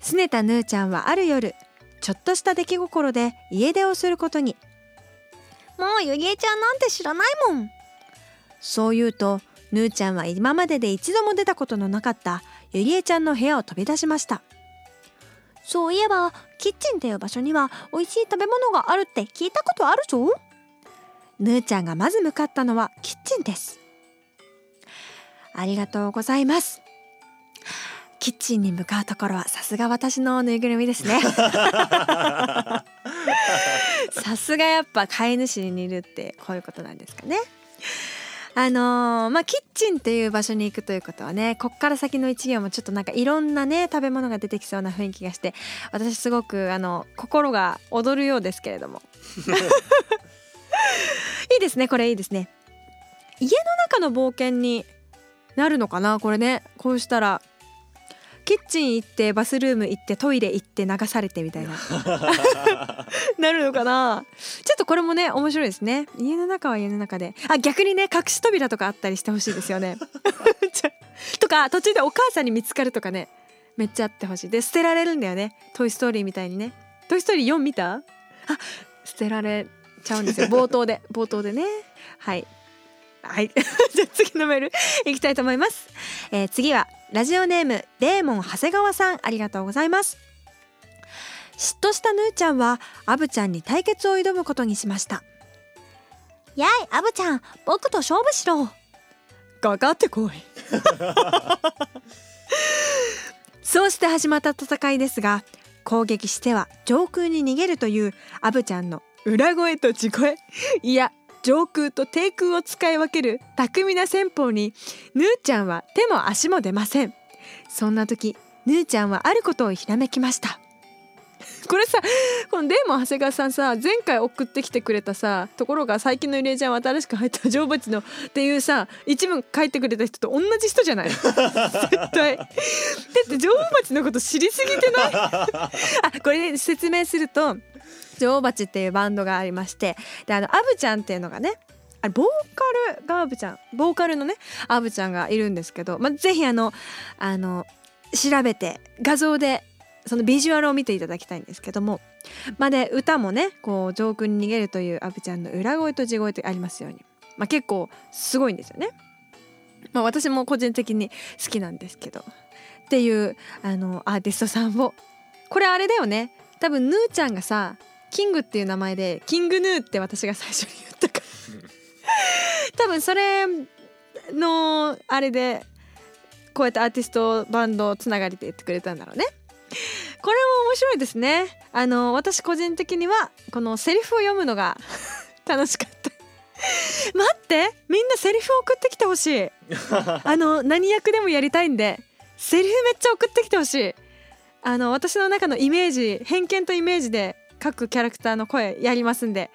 すねたぬーちゃんはある夜ちょっとした出来心で家出をすることに。もうゆりえちゃんなんて知らないもん。そう言うとぬーちゃんは今までで一度も出たことのなかったゆりえちゃんの部屋を飛び出しました。そういえばキッチンっていう場所には美味しい食べ物があるって聞いたことあるぞ。ぬーちゃんがまず向かったのはキッチンです。ありがとうございます。キッチンに向かうところはさすが私のぬいぐるみですね。さすがやっぱ飼い主に似るってこういうことなんですかねあのー、まあキッチンっていう場所に行くということはねこっから先の1行もちょっとなんかいろんなね食べ物が出てきそうな雰囲気がして私すごくあの心が躍るようですけれども。いいですねこれいいですね。家の中の冒険になるのかなこれね。こうしたら。キッチン行ってバスルーム行ってトイレ行って流されてみたいな。なるのかな？ちょっとこれもね面白いですね。家の中は家の中で。あ逆にね隠し扉とかあったりしてほしいですよね。とか途中でお母さんに見つかるとかねめっちゃあってほしい。で捨てられるんだよね。トイ・ストーリーみたいにね。トイ・ストーリー4見た？あ捨てられちゃうんですよ。冒頭で。冒頭でね。はい。はい。じゃあ次のメールいきたいと思います、えー、次はラジオネームデーモン長谷川さんありがとうございます。嫉妬したぬーちゃんはアブちゃんに対決を挑むことにしました。やいアブちゃん僕と勝負しろ。かかってこい。そうして始まった戦いですが攻撃しては上空に逃げるというアブちゃんの裏声と地声。いや上空と低空を使い分ける巧みな戦法にヌーちゃんは手も足も出ません。そんな時ヌーちゃんはあることをひらめきました。これさこのデーモン長谷川さんさ前回送ってきてくれたさところが最近の入れちゃんは新しく入った女王蜂のっていうさ一文書いてくれた人と同じ人じゃない？絶対。だって女王蜂のこと知りすぎてない？あこれ、ね、説明すると女王蜂っていうバンドがありましてであのアブちゃんっていうのがねあれボーカルがアブちゃんボーカルのねアブちゃんがいるんですけど、まあ、ぜひあのあの調べて画像でそのビジュアルを見ていただきたいんですけどもまあ、で歌もねこう上空に逃げるというアブちゃんの裏声と地声ってありますように、まあ、結構すごいんですよね。まあ、私も個人的に好きなんですけど。っていうあのアーティストさんをこれあれだよね。多分ヌーちゃんがさキングっていう名前でキングヌーって私が最初に言ったから。多分それのあれでこうやってアーティストバンドつながりで言ってくれたんだろうね。これも面白いですね。あの私個人的にはこのセリフを読むのが 楽しかった。待ってみんなセリフ送ってきてほしい。あの何役でもやりたいんでセリフめっちゃ送ってきてほしい。あの私の中のイメージ偏見とイメージで各キャラクターの声やりますんで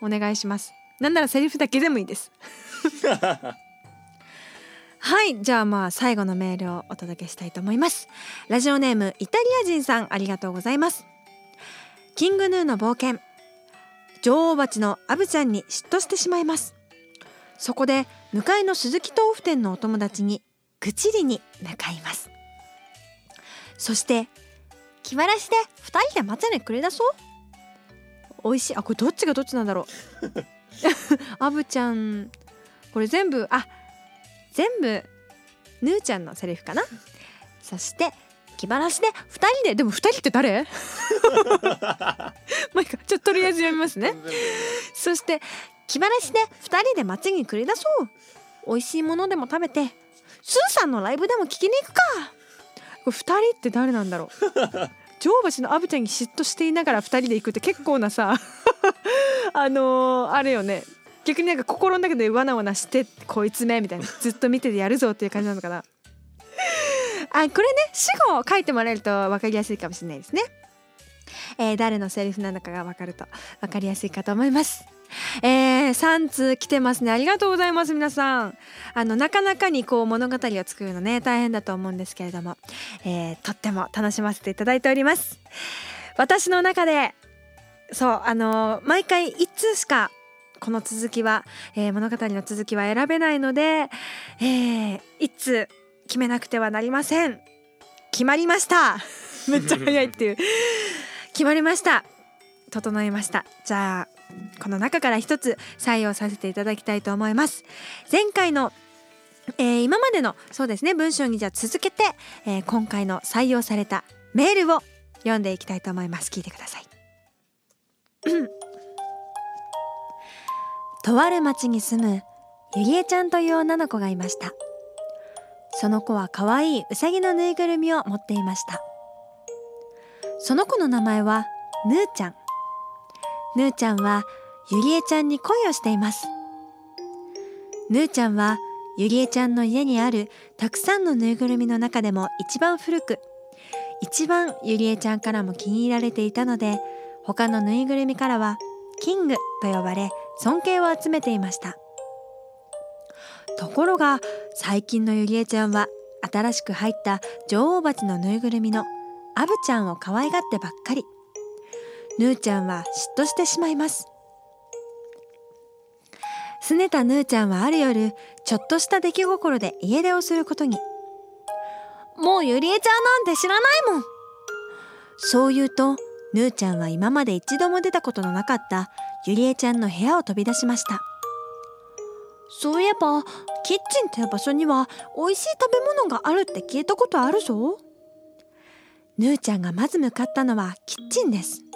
お願いします。なんならセリフだけでもいいです。はいじゃあまあ最後のメールをお届けしたいと思います。ラジオネームイタリア人さんありがとうございます。キングヌーの冒険。女王蜂のアブちゃんに嫉妬してしまいます。そこで向かいの鈴木豆腐店のお友達に愚痴りに向かいます。そして気晴らしで2人で松に繰り出そう美味しい。あこれどっちがどっちなんだろう。アブちゃんこれ全部あ全部ヌーちゃんのセリフかな。そして気晴らしで2人ででも2人って誰？まあちょっととりあえず読みますね。そして気晴らしで2人で街に繰り出そう。美味しいものでも食べてスーさんのライブでも聞きに行くか。これ2人って誰なんだろう 女王蜂のアブちゃんに嫉妬していながら2人で行くって結構なさ あのー、あれよね。逆になんか心の中でわなわなしてこいつめみたいな。ずっと見ててやるぞっていう感じなのかな。あこれね死後を書いてもらえると分かりやすいかもしれないですね、えー、誰のセリフなのかが分かると分かりやすいかと思います。えー、3通来てますね。ありがとうございます皆さん。あのなかなかにこう物語を作るのね大変だと思うんですけれども、えー、とっても楽しませていただいております。私の中でそうあの毎回1通しかこの続きは、えー、物語の続きは選べないので、えー、1通決めなくてはなりません。決まりました。めっちゃ早いっていう。決まりました。整いました。じゃあこの中から一つ採用させていただきたいと思います。前回のえー、今までのそうですね文章にじゃあ続けて、えー、今回の採用されたメールを読んでいきたいと思います。聞いてください。とある町に住むゆりえちゃんという女の子がいました。その子は可愛いうさぎのぬいぐるみを持っていました。その子の名前はぬーちゃん。ぬーちゃんはゆりえちゃんに恋をしています。ぬーちゃんはゆりえちゃんの家にあるたくさんのぬいぐるみの中でも一番古く一番ゆりえちゃんからも気に入られていたので他のぬいぐるみからはキングと呼ばれ尊敬を集めていました。ところが最近のゆりえちゃんは新しく入った女王蜂のぬいぐるみのアブちゃんを可愛がってばっかり。ぬーちゃんは嫉妬してしまいます。拗ねたぬーちゃんはある夜ちょっとした出来心で家出をすることに。もうゆりえちゃんなんて知らないもん。そう言うとぬーちゃんは今まで一度も出たことのなかったゆりえちゃんの部屋を飛び出しました。そういえばキッチンって場所には美味しい食べ物があるって聞いたことあるぞ。ぬーちゃんがまず向かったのはキッチンです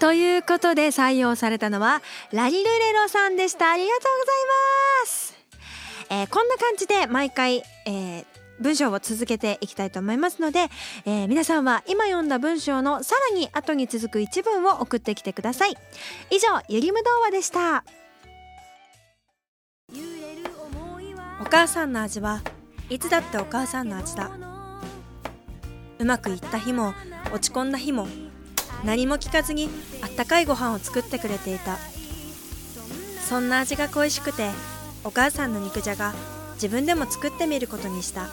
ということで採用されたのはラリルレロさんでした。ありがとうございます、えー、こんな感じで毎回、えー、文章を続けていきたいと思いますので、えー、皆さんは今読んだ文章のさらに後に続く一文を送ってきてください。以上ゆりむ童話でした。お母さんの味はいつだってお母さんの味だ。うまくいった日も落ち込んだ日も何も聞かずにあったかいご飯を作ってくれていた。そんな味が恋しくてお母さんの肉じゃが自分でも作ってみることにした。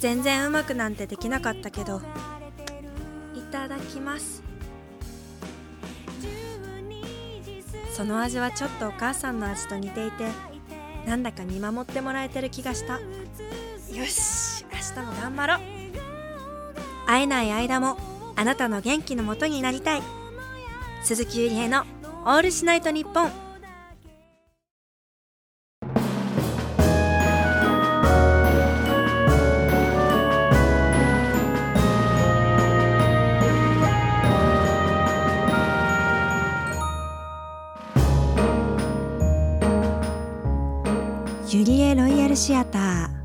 全然うまくなんてできなかったけどいただきます。その味はちょっとお母さんの味と似ていてなんだか見守ってもらえてる気がした。よし明日も頑張ろう。会えない間もあなたの元気のもとになりたい。鈴木ゆりえの「オールシナイトニッポン」ユリエロイヤルシアター。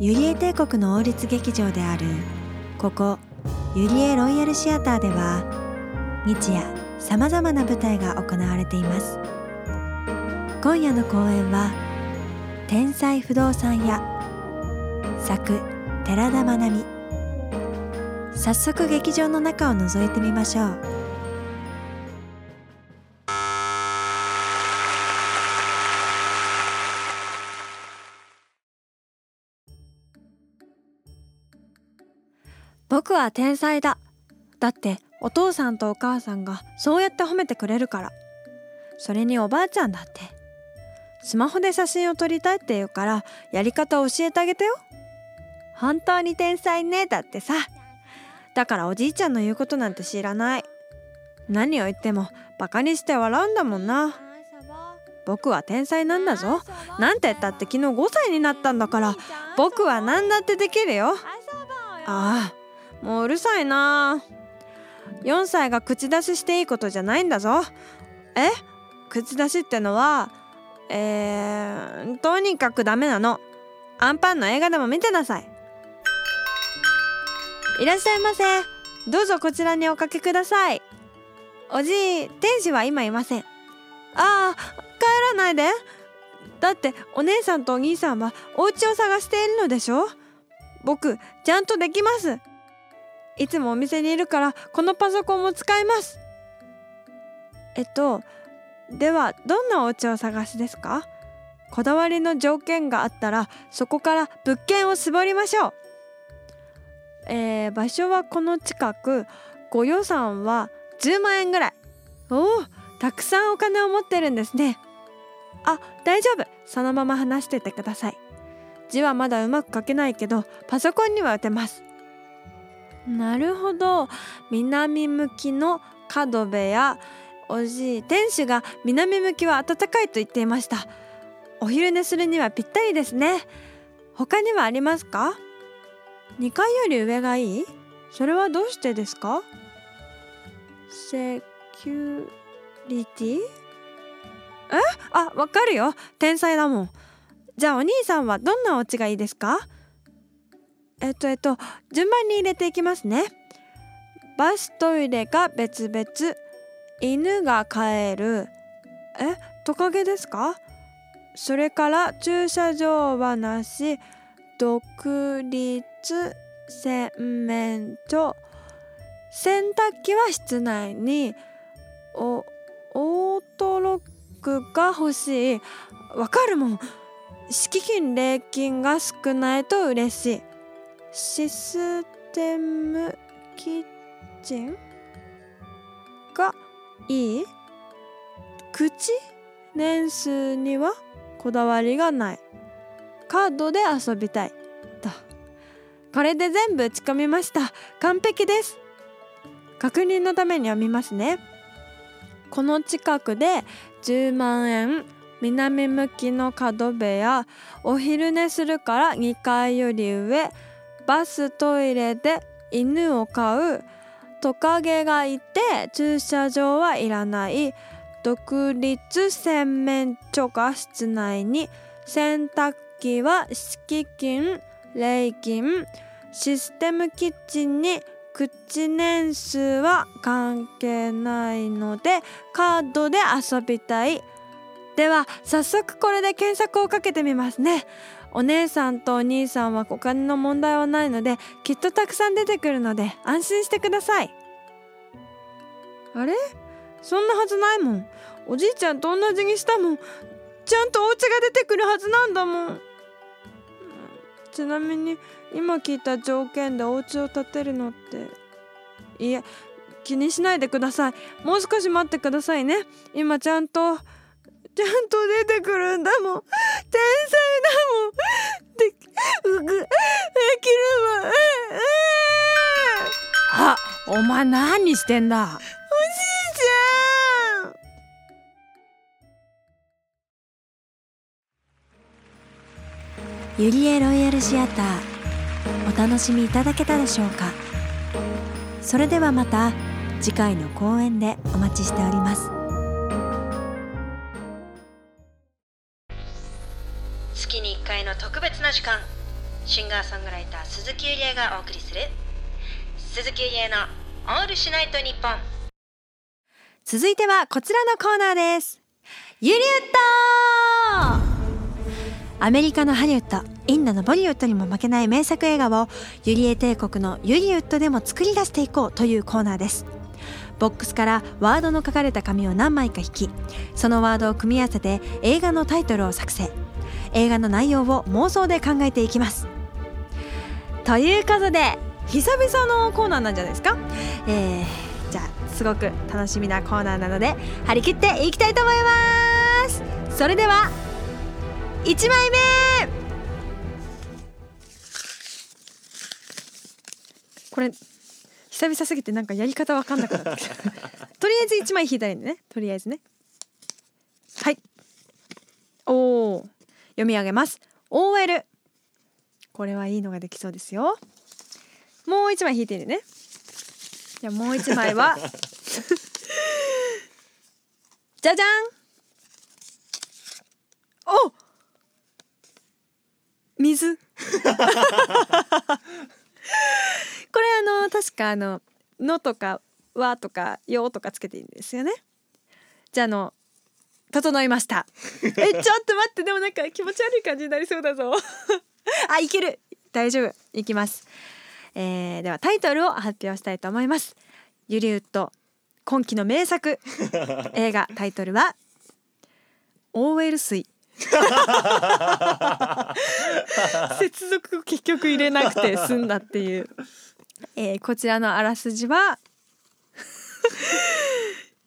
ユリエ帝国の王立劇場であるここユリエロイヤルシアターでは日夜さまざまな舞台が行われています。今夜の公演は天才不動産屋作寺田真奈美早速劇場の中を覗いてみましょう。は天才だ。だってお父さんとお母さんがそうやって褒めてくれるから。それにおばあちゃんだって。スマホで写真を撮りたいって言うからやり方を教えてあげてよ。本当に天才ね。だってさ。だからおじいちゃんの言うことなんて知らない。何を言ってもバカにして笑うんだもんな。僕は天才なんだぞ。なんて言ったって昨日5歳になったんだから僕は何だってできるよ。ああ。もううるさいな。4歳が口出ししていいことじゃないんだぞ。え？口出しってのはえー、とにかくダメなの。アンパンの映画でも見てなさい。いらっしゃいませ。どうぞこちらにおかけください。おじい天使は今いません。ああ帰らないで。だってお姉さんとお兄さんはお家を探しているのでしょ？僕ちゃんとできます。いつもお店にいるからこのパソコンも使います。えっとではどんなお家を探しですか？こだわりの条件があったらそこから物件を絞りましょう。えー、場所はこの近くご予算は10万円ぐらい。おおたくさんお金を持ってるんですね。あ大丈夫。そのまま話しててください。字はまだうまく書けないけどパソコンには打てます。なるほど。南向きの角部やおじい店主が南向きは暖かいと言っていました。お昼寝するにはぴったりですね。他にはありますか？2階より上がいい？それはどうしてですか？セキュリティ？え？あわかるよ。天才だもん。じゃあお兄さんはどんなお家がいいですか？えっとえっと順番に入れていきますね。バストイレが別々。犬が飼える。えトカゲですか？それから駐車場はなし。独立洗面所。洗濯機は室内に。オートロックが欲しい。わかるもん。敷金礼金が少ないと嬉しい。システムキッチン？がいい。口？年数にはこだわりがない。カードで遊びたい。とこれで全部打ち込みました。完璧です。確認のために読みますね。この近くで10万円。南向きの角部屋。お昼寝するから2階より上。バストイレで犬を飼うトカゲがいて駐車場はいらない。独立洗面所が室内に洗濯機は敷金礼金システムキッチンに口年数は関係ないのでカードで遊びたい。では早速これで検索をかけてみますね。お姉さんとお兄さんはお金の問題はないのできっとたくさん出てくるので安心してください。あれ？そんなはずないもん。おじいちゃんと同じにしたもん。ちゃんとお家が出てくるはずなんだもん。ちなみに今聞いた条件でお家を建てるのっていえ気にしないでください。もう少し待ってくださいね。今ちゃんとちゃんと出てくるんだもん。天才だもん。でうぐできるわあお前何してんだ？おじいちゃん。ユリエロイヤルシアターお楽しみいただけたでしょうか？それではまた次回の公演でお待ちしておりますな時間シンガーソングライター鈴木ゆりえがお送りする鈴木ゆりえの「オールシュナイトニッポン」続いてはこちらのコーナーです。ユリウッド。アメリカのハリウッドインドのボリウッドにも負けない名作映画をユリエ帝国のユリウッドでも作り出していこうというコーナーです。ボックスからワードの書かれた紙を何枚か引きそのワードを組み合わせて映画のタイトルを作成。映画の内容を妄想で考えていきます。ということで久々のコーナーなんじゃないですか？えー、じゃあすごく楽しみなコーナーなので張り切っていきたいと思います。それでは1枚目！これ久々すぎてなんかやり方わかんなくなってきた。とりあえず1枚引いたらいいんでね。とりあえずね。はい。おお読み上げます。OL これはいいのができそうですよ。もう一枚引いてるね。じゃあもう一枚は じゃじゃん。お水。これあの確かあの「の」とか「わ」とか「よ」とかつけていいんですよね。じゃああの整いました。えちょっと待ってでもなんか気持ち悪い感じになりそうだぞ。あいける。大丈夫。いきます、えー、ではタイトルを発表したいと思います。ユリウッド今期の名作。映画タイトルは OL 水。接続を結局入れなくて済んだっていう、えー、こちらのあらすじは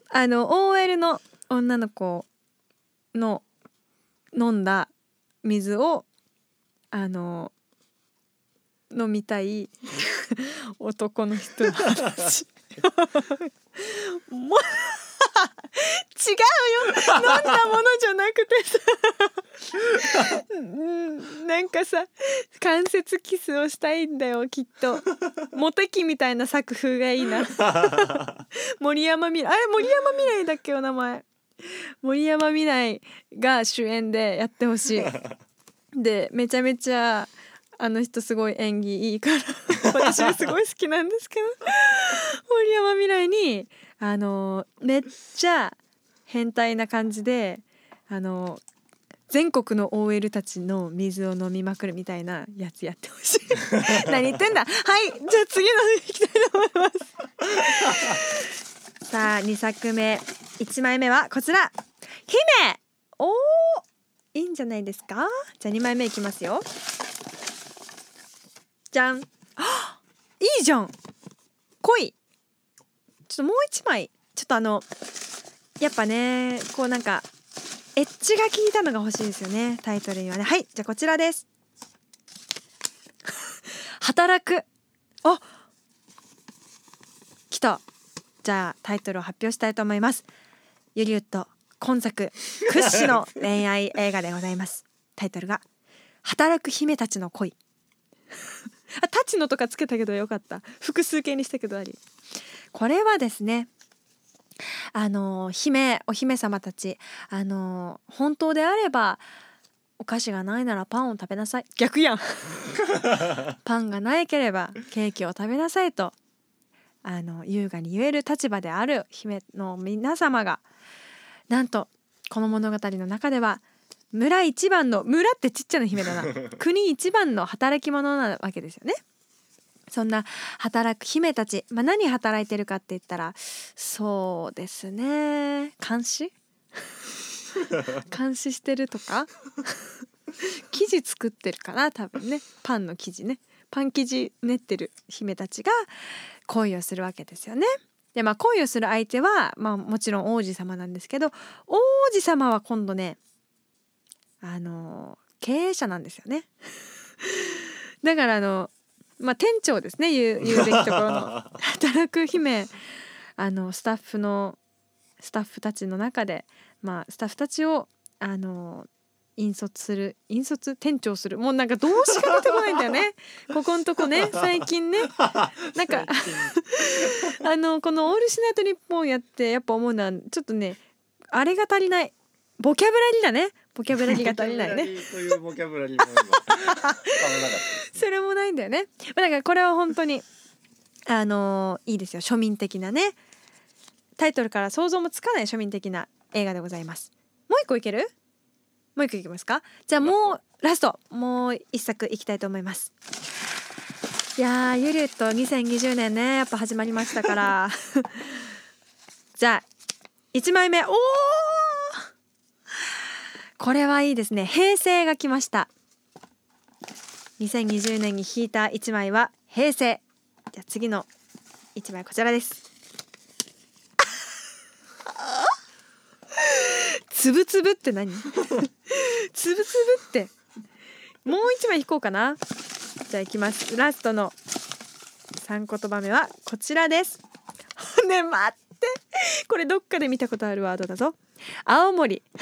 あの OL の女の子の飲んだ水をあの飲みたい 男の人の話。もう違うよ。飲んだものじゃなくてさ。うんなんかさ関節キスをしたいんだよきっと。モテ期みたいな作風がいいな。森山未来。あれ森山未来だっけお名前 森山未来が主演でやってほしい。でめちゃめちゃあの人すごい演技いいから 私はすごい好きなんですけど。森山未来にあのめっちゃ変態な感じであの全国の OL たちの水を飲みまくるみたいなやつやってほしい。何言ってんだ。はいじゃあ次のいきたいと思いますさあ2作目。1枚目はこちら。姫。おー。いいんじゃないですか？じゃあ2枚目いきますよ。じゃん。あ いいじゃん。濃い。ちょっともう一枚。ちょっとあのやっぱねこうなんかエッジが効いたのが欲しいですよね。タイトルにはね。はいじゃあこちらです。働く。あ来た。じゃあタイトルを発表したいと思います。ユリウッド今作屈指の恋愛映画でございます。タイトルが働く姫たちの恋。あタチのとかつけたけどよかった。複数形にしたけどあり。これはですねあの姫お姫様たちあの本当であればお菓子がないならパンを食べなさい。逆やん。パンがないければケーキを食べなさいとあの優雅に言える立場である姫の皆様がなんとこの物語の中では村一番の村ってちっちゃな姫だな。国一番の働き者なわけですよね。そんな働く姫たち、まあ、何働いてるかって言ったらそうですね。監視？監視してるとか？生地作ってるかな多分ね。パンの生地ね。パン生地練ってる姫たちが恋をするわけですよね。でまあ恋をする相手は、まあ、もちろん王子様なんですけど王子様は今度ねあの経営者なんですよね。だからあのまあ店長ですね言う言うべきところの 働く姫あのスタッフのスタッフたちの中でまあスタッフたちをあの引率する引率店長する。もうなんか動詞が出てこないんだよね。ここんとこね最近ね。なんか あのこの「オールシナイトニッポン」やってやっぱ思うのはちょっとねあれが足りない。ボキャブラリーだね。ボキャブラリーが足りないね。それもないんだよね。だからこれは本当にあのいいですよ。庶民的なね。タイトルから想像もつかない庶民的な映画でございます。もう一個いける？もう一個いきますか？じゃあもうラストもう一作いきたいと思います。いやーゆりゅっと2020年ねやっぱ始まりましたから。じゃあ1枚目。おー！これはいいですね。平成が来ました。2020年に引いた1枚は平成。じゃあ次の1枚こちらですつぶつぶって何？つぶつぶって。もう1枚引こうかな。じゃあいきます。ラストの3言葉目はこちらです。ね待って。これどっかで見たことあるワードだぞ。青森。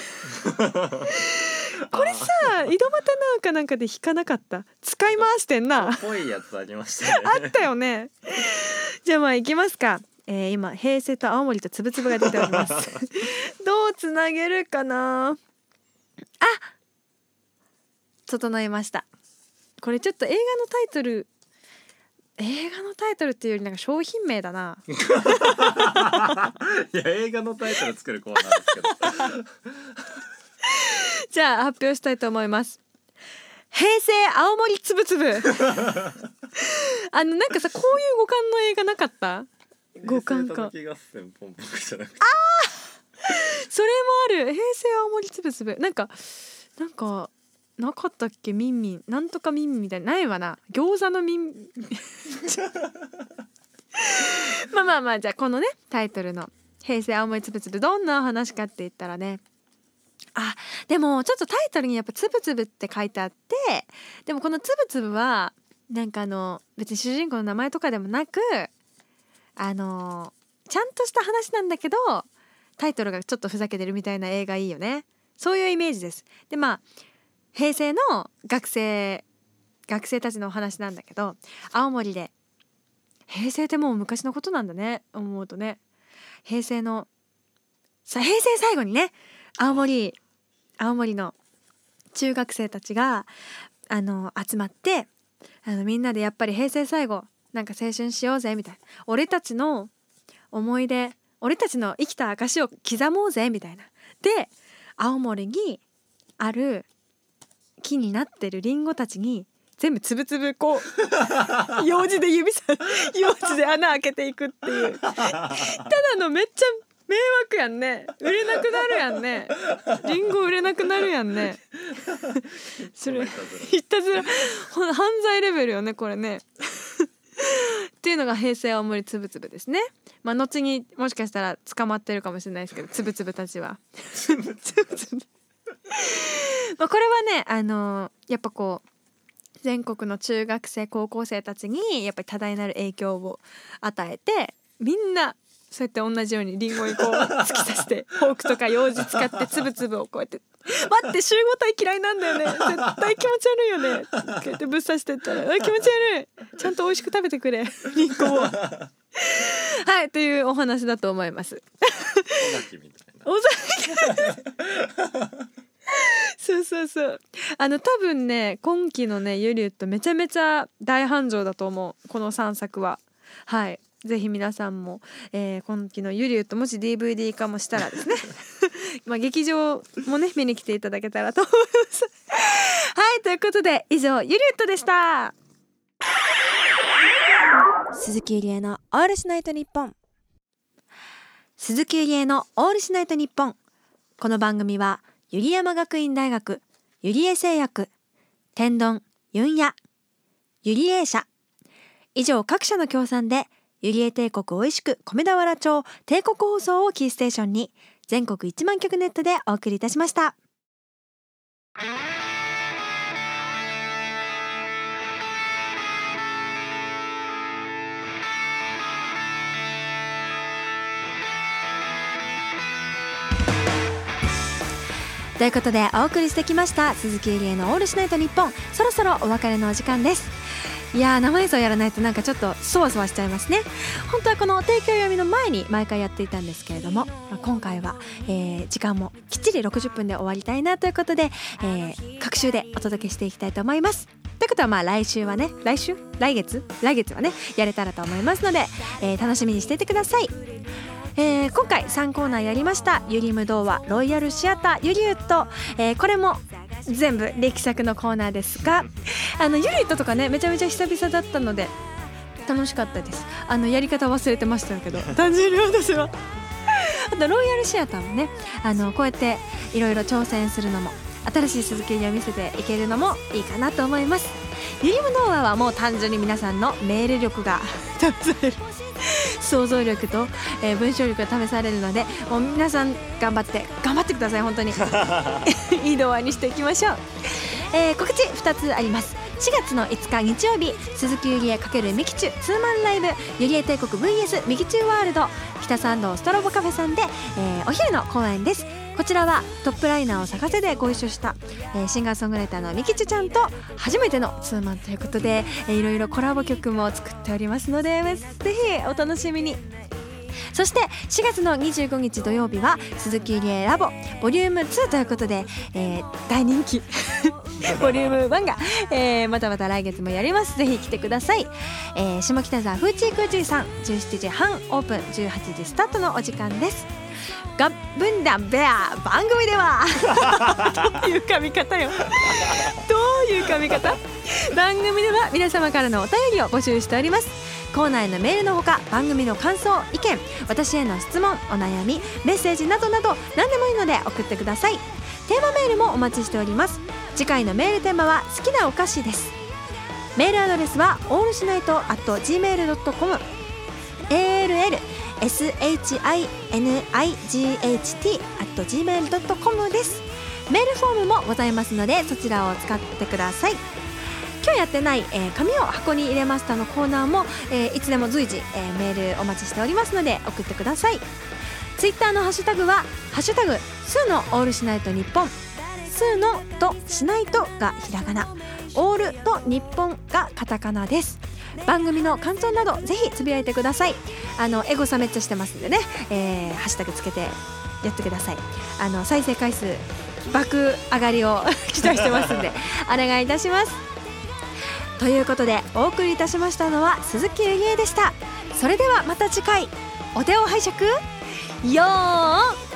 これさ井戸端なんかなんかで引かなかった？使い回してんな。ぽいやつありましたね。あったよね。じゃあまあ行きますか、えー、今平成と青森とつぶつぶが出ております。どうつなげるかな？あ整いました。これちょっと映画のタイトル映画のタイトルっていうよりなんか商品名だな。いや映画のタイトル作るコーナーですけど。じゃあ発表したいと思います。平成青森つぶつぶ。あのなんかさこういう五感の映画なかった？五感か。平成合戦ポンポンじゃなくて。それもある。平成青森つぶつぶ。なんかなんかなかったっけ？ミンミン。なんとかミンミンみたいな。ないわな。餃子のミン。まあまあまあ。じゃあこのねタイトルの「平成青森つぶつぶ」どんなお話かって言ったらね。あでもちょっとタイトルにやっぱ「つぶつぶ」って書いてあってでもこの「つぶつぶ」はなんかあの別に主人公の名前とかでもなくあのちゃんとした話なんだけどタイトルがちょっとふざけてるみたいな映画いいよね。そういうイメージです。でまあ平成の学生学生たちのお話なんだけど青森で平成ってもう昔のことなんだね思うとね。平成のさ平成最後にね青森青森の中学生たちがあの集まってあのみんなでやっぱり平成最後なんか青春しようぜみたいな。俺たちの思い出俺たちの生きた証を刻もうぜみたいな。で青森にある木になってるリンゴたちに全部つぶつぶこう 用紙で指さ用紙で穴開けていくっていう。ただのめっちゃ迷惑やんね。売れなくなるやんね。リンゴ売れなくなるやんね。それいたずら。犯罪レベルよねこれねっていうのが平成青森つぶつぶですね。まあ後にもしかしたら捕まってるかもしれないですけどつぶつぶたちは。つぶつぶ。まあこれはねあのやっぱこう全国の中学生高校生たちにやっぱり多大なる影響を与えてみんなそうやって同じようにリンゴにこう突き刺してフォークとか用紙使ってつぶつぶをこうやって「待って集合体嫌いなんだよね。絶対気持ち悪いよね」こうやってぶっ刺してったら「あ気持ち悪い。ちゃんと美味しく食べてくれ。リンゴを」はいというお話だと思います。小垣みたいな。お酒そうそうそう。あの多分ね今期のねユリュットめちゃめちゃ大繁盛だと思う。この3作は。はい。ぜひ皆さんも、えー今期のユリュットもし DVD 化もしたらですね まあ劇場もね見に来ていただけたらと思います。はいということで以上ユリュットでした。鈴木ゆりえのオールシナイトニッポン。鈴木ゆりえのオールシナイトニッポン。この番組はゆり山学院大学ゆりえ製薬天丼ユンヤゆりえ社以上各社の協賛でゆりえ帝国おいしく米俵町帝国放送をキーステーションに。全国1万局ネットでお送りいたしました。ということでお送りしてきました鈴木ゆりえのオールシナイトニッポン。そろそろお別れのお時間です。いやー生演奏やらないとなんかちょっとそわそわしちゃいますね。本当はこの提供読みの前に毎回やっていたんですけれども、今回は、えー時間もきっちり60分で終わりたいなということで、えー各週でお届けしていきたいと思います。ということはまあ来週はね来週？来月？来月はねやれたらと思いますので、えー楽しみにしていてください。えー今回3コーナーやりましたユリム童話ロイヤルシアターユリウッド、えーこれも全部力作のコーナーですがあのユリウッドとかねめちゃめちゃ久々だったので楽しかったです。あのやり方忘れてましたけど 単純に私は。あとロイヤルシアターもねあのこうやっていろいろ挑戦するのも新しい鈴木を見せていけるのもいいかなと思います。ユリム童話はもう単純に皆さんのメール力が試される想像力と、えー文章力が試されるのでもう皆さん頑張って頑張ってください本当に。いい童話にしていきましょう、えー告知2つあります。4月の5日日曜日鈴木ゆりえ×ミキチュツーマンライブゆりえ帝国 VS ミキチュワールド北参道ストロボカフェさんで、えーお昼の公演ですこちらはトップライナーを探せでご一緒した、えーシンガーソングライターのみきちゅちゃんと初めてのツーマンということで、えーいろいろコラボ曲も作っておりますのでぜひお楽しみに。そして4月の25日土曜日は鈴木ゆりえラボボリューム2ということで、えー大人気。ボリューム1が、えーまたまた来月もやります。ぜひ来てください、えー下北沢フーチークーチーさん17時半オープン。18時スタートのお時間ですガブンダンベア番組では。どういう髪型よ。どういう髪型。番組では皆様からのお便りを募集しております。コーナーへのメールのほか番組の感想意見私への質問お悩みメッセージなどなど何でもいいので送ってください。テーマメールもお待ちしております。次回のメールテーマは好きなお菓子です。メールアドレスはオールシナイト at gmail.com ALL shinight.gmail.com です。メールフォームもございますのでそちらを使ってください。今日やってない、えー紙を箱に入れましたのコーナーも、えーいつでも随時、えーメールお待ちしておりますので送ってください。ツイッターのハッシュタグは「ハッシュタグスーのオールしないと日本」スーのとしないとがひらがな。オールと日本がカタカナです。番組の感想などぜひつぶやいてください。あのエゴサめっちゃしてますんでね、えーハッシュタグつけてやってください。あの再生回数爆上がりを 期待してますんでお願いいたします。ということでお送りいたしましたのは鈴木ゆりえでした。それではまた次回。お手を拝借。よーん。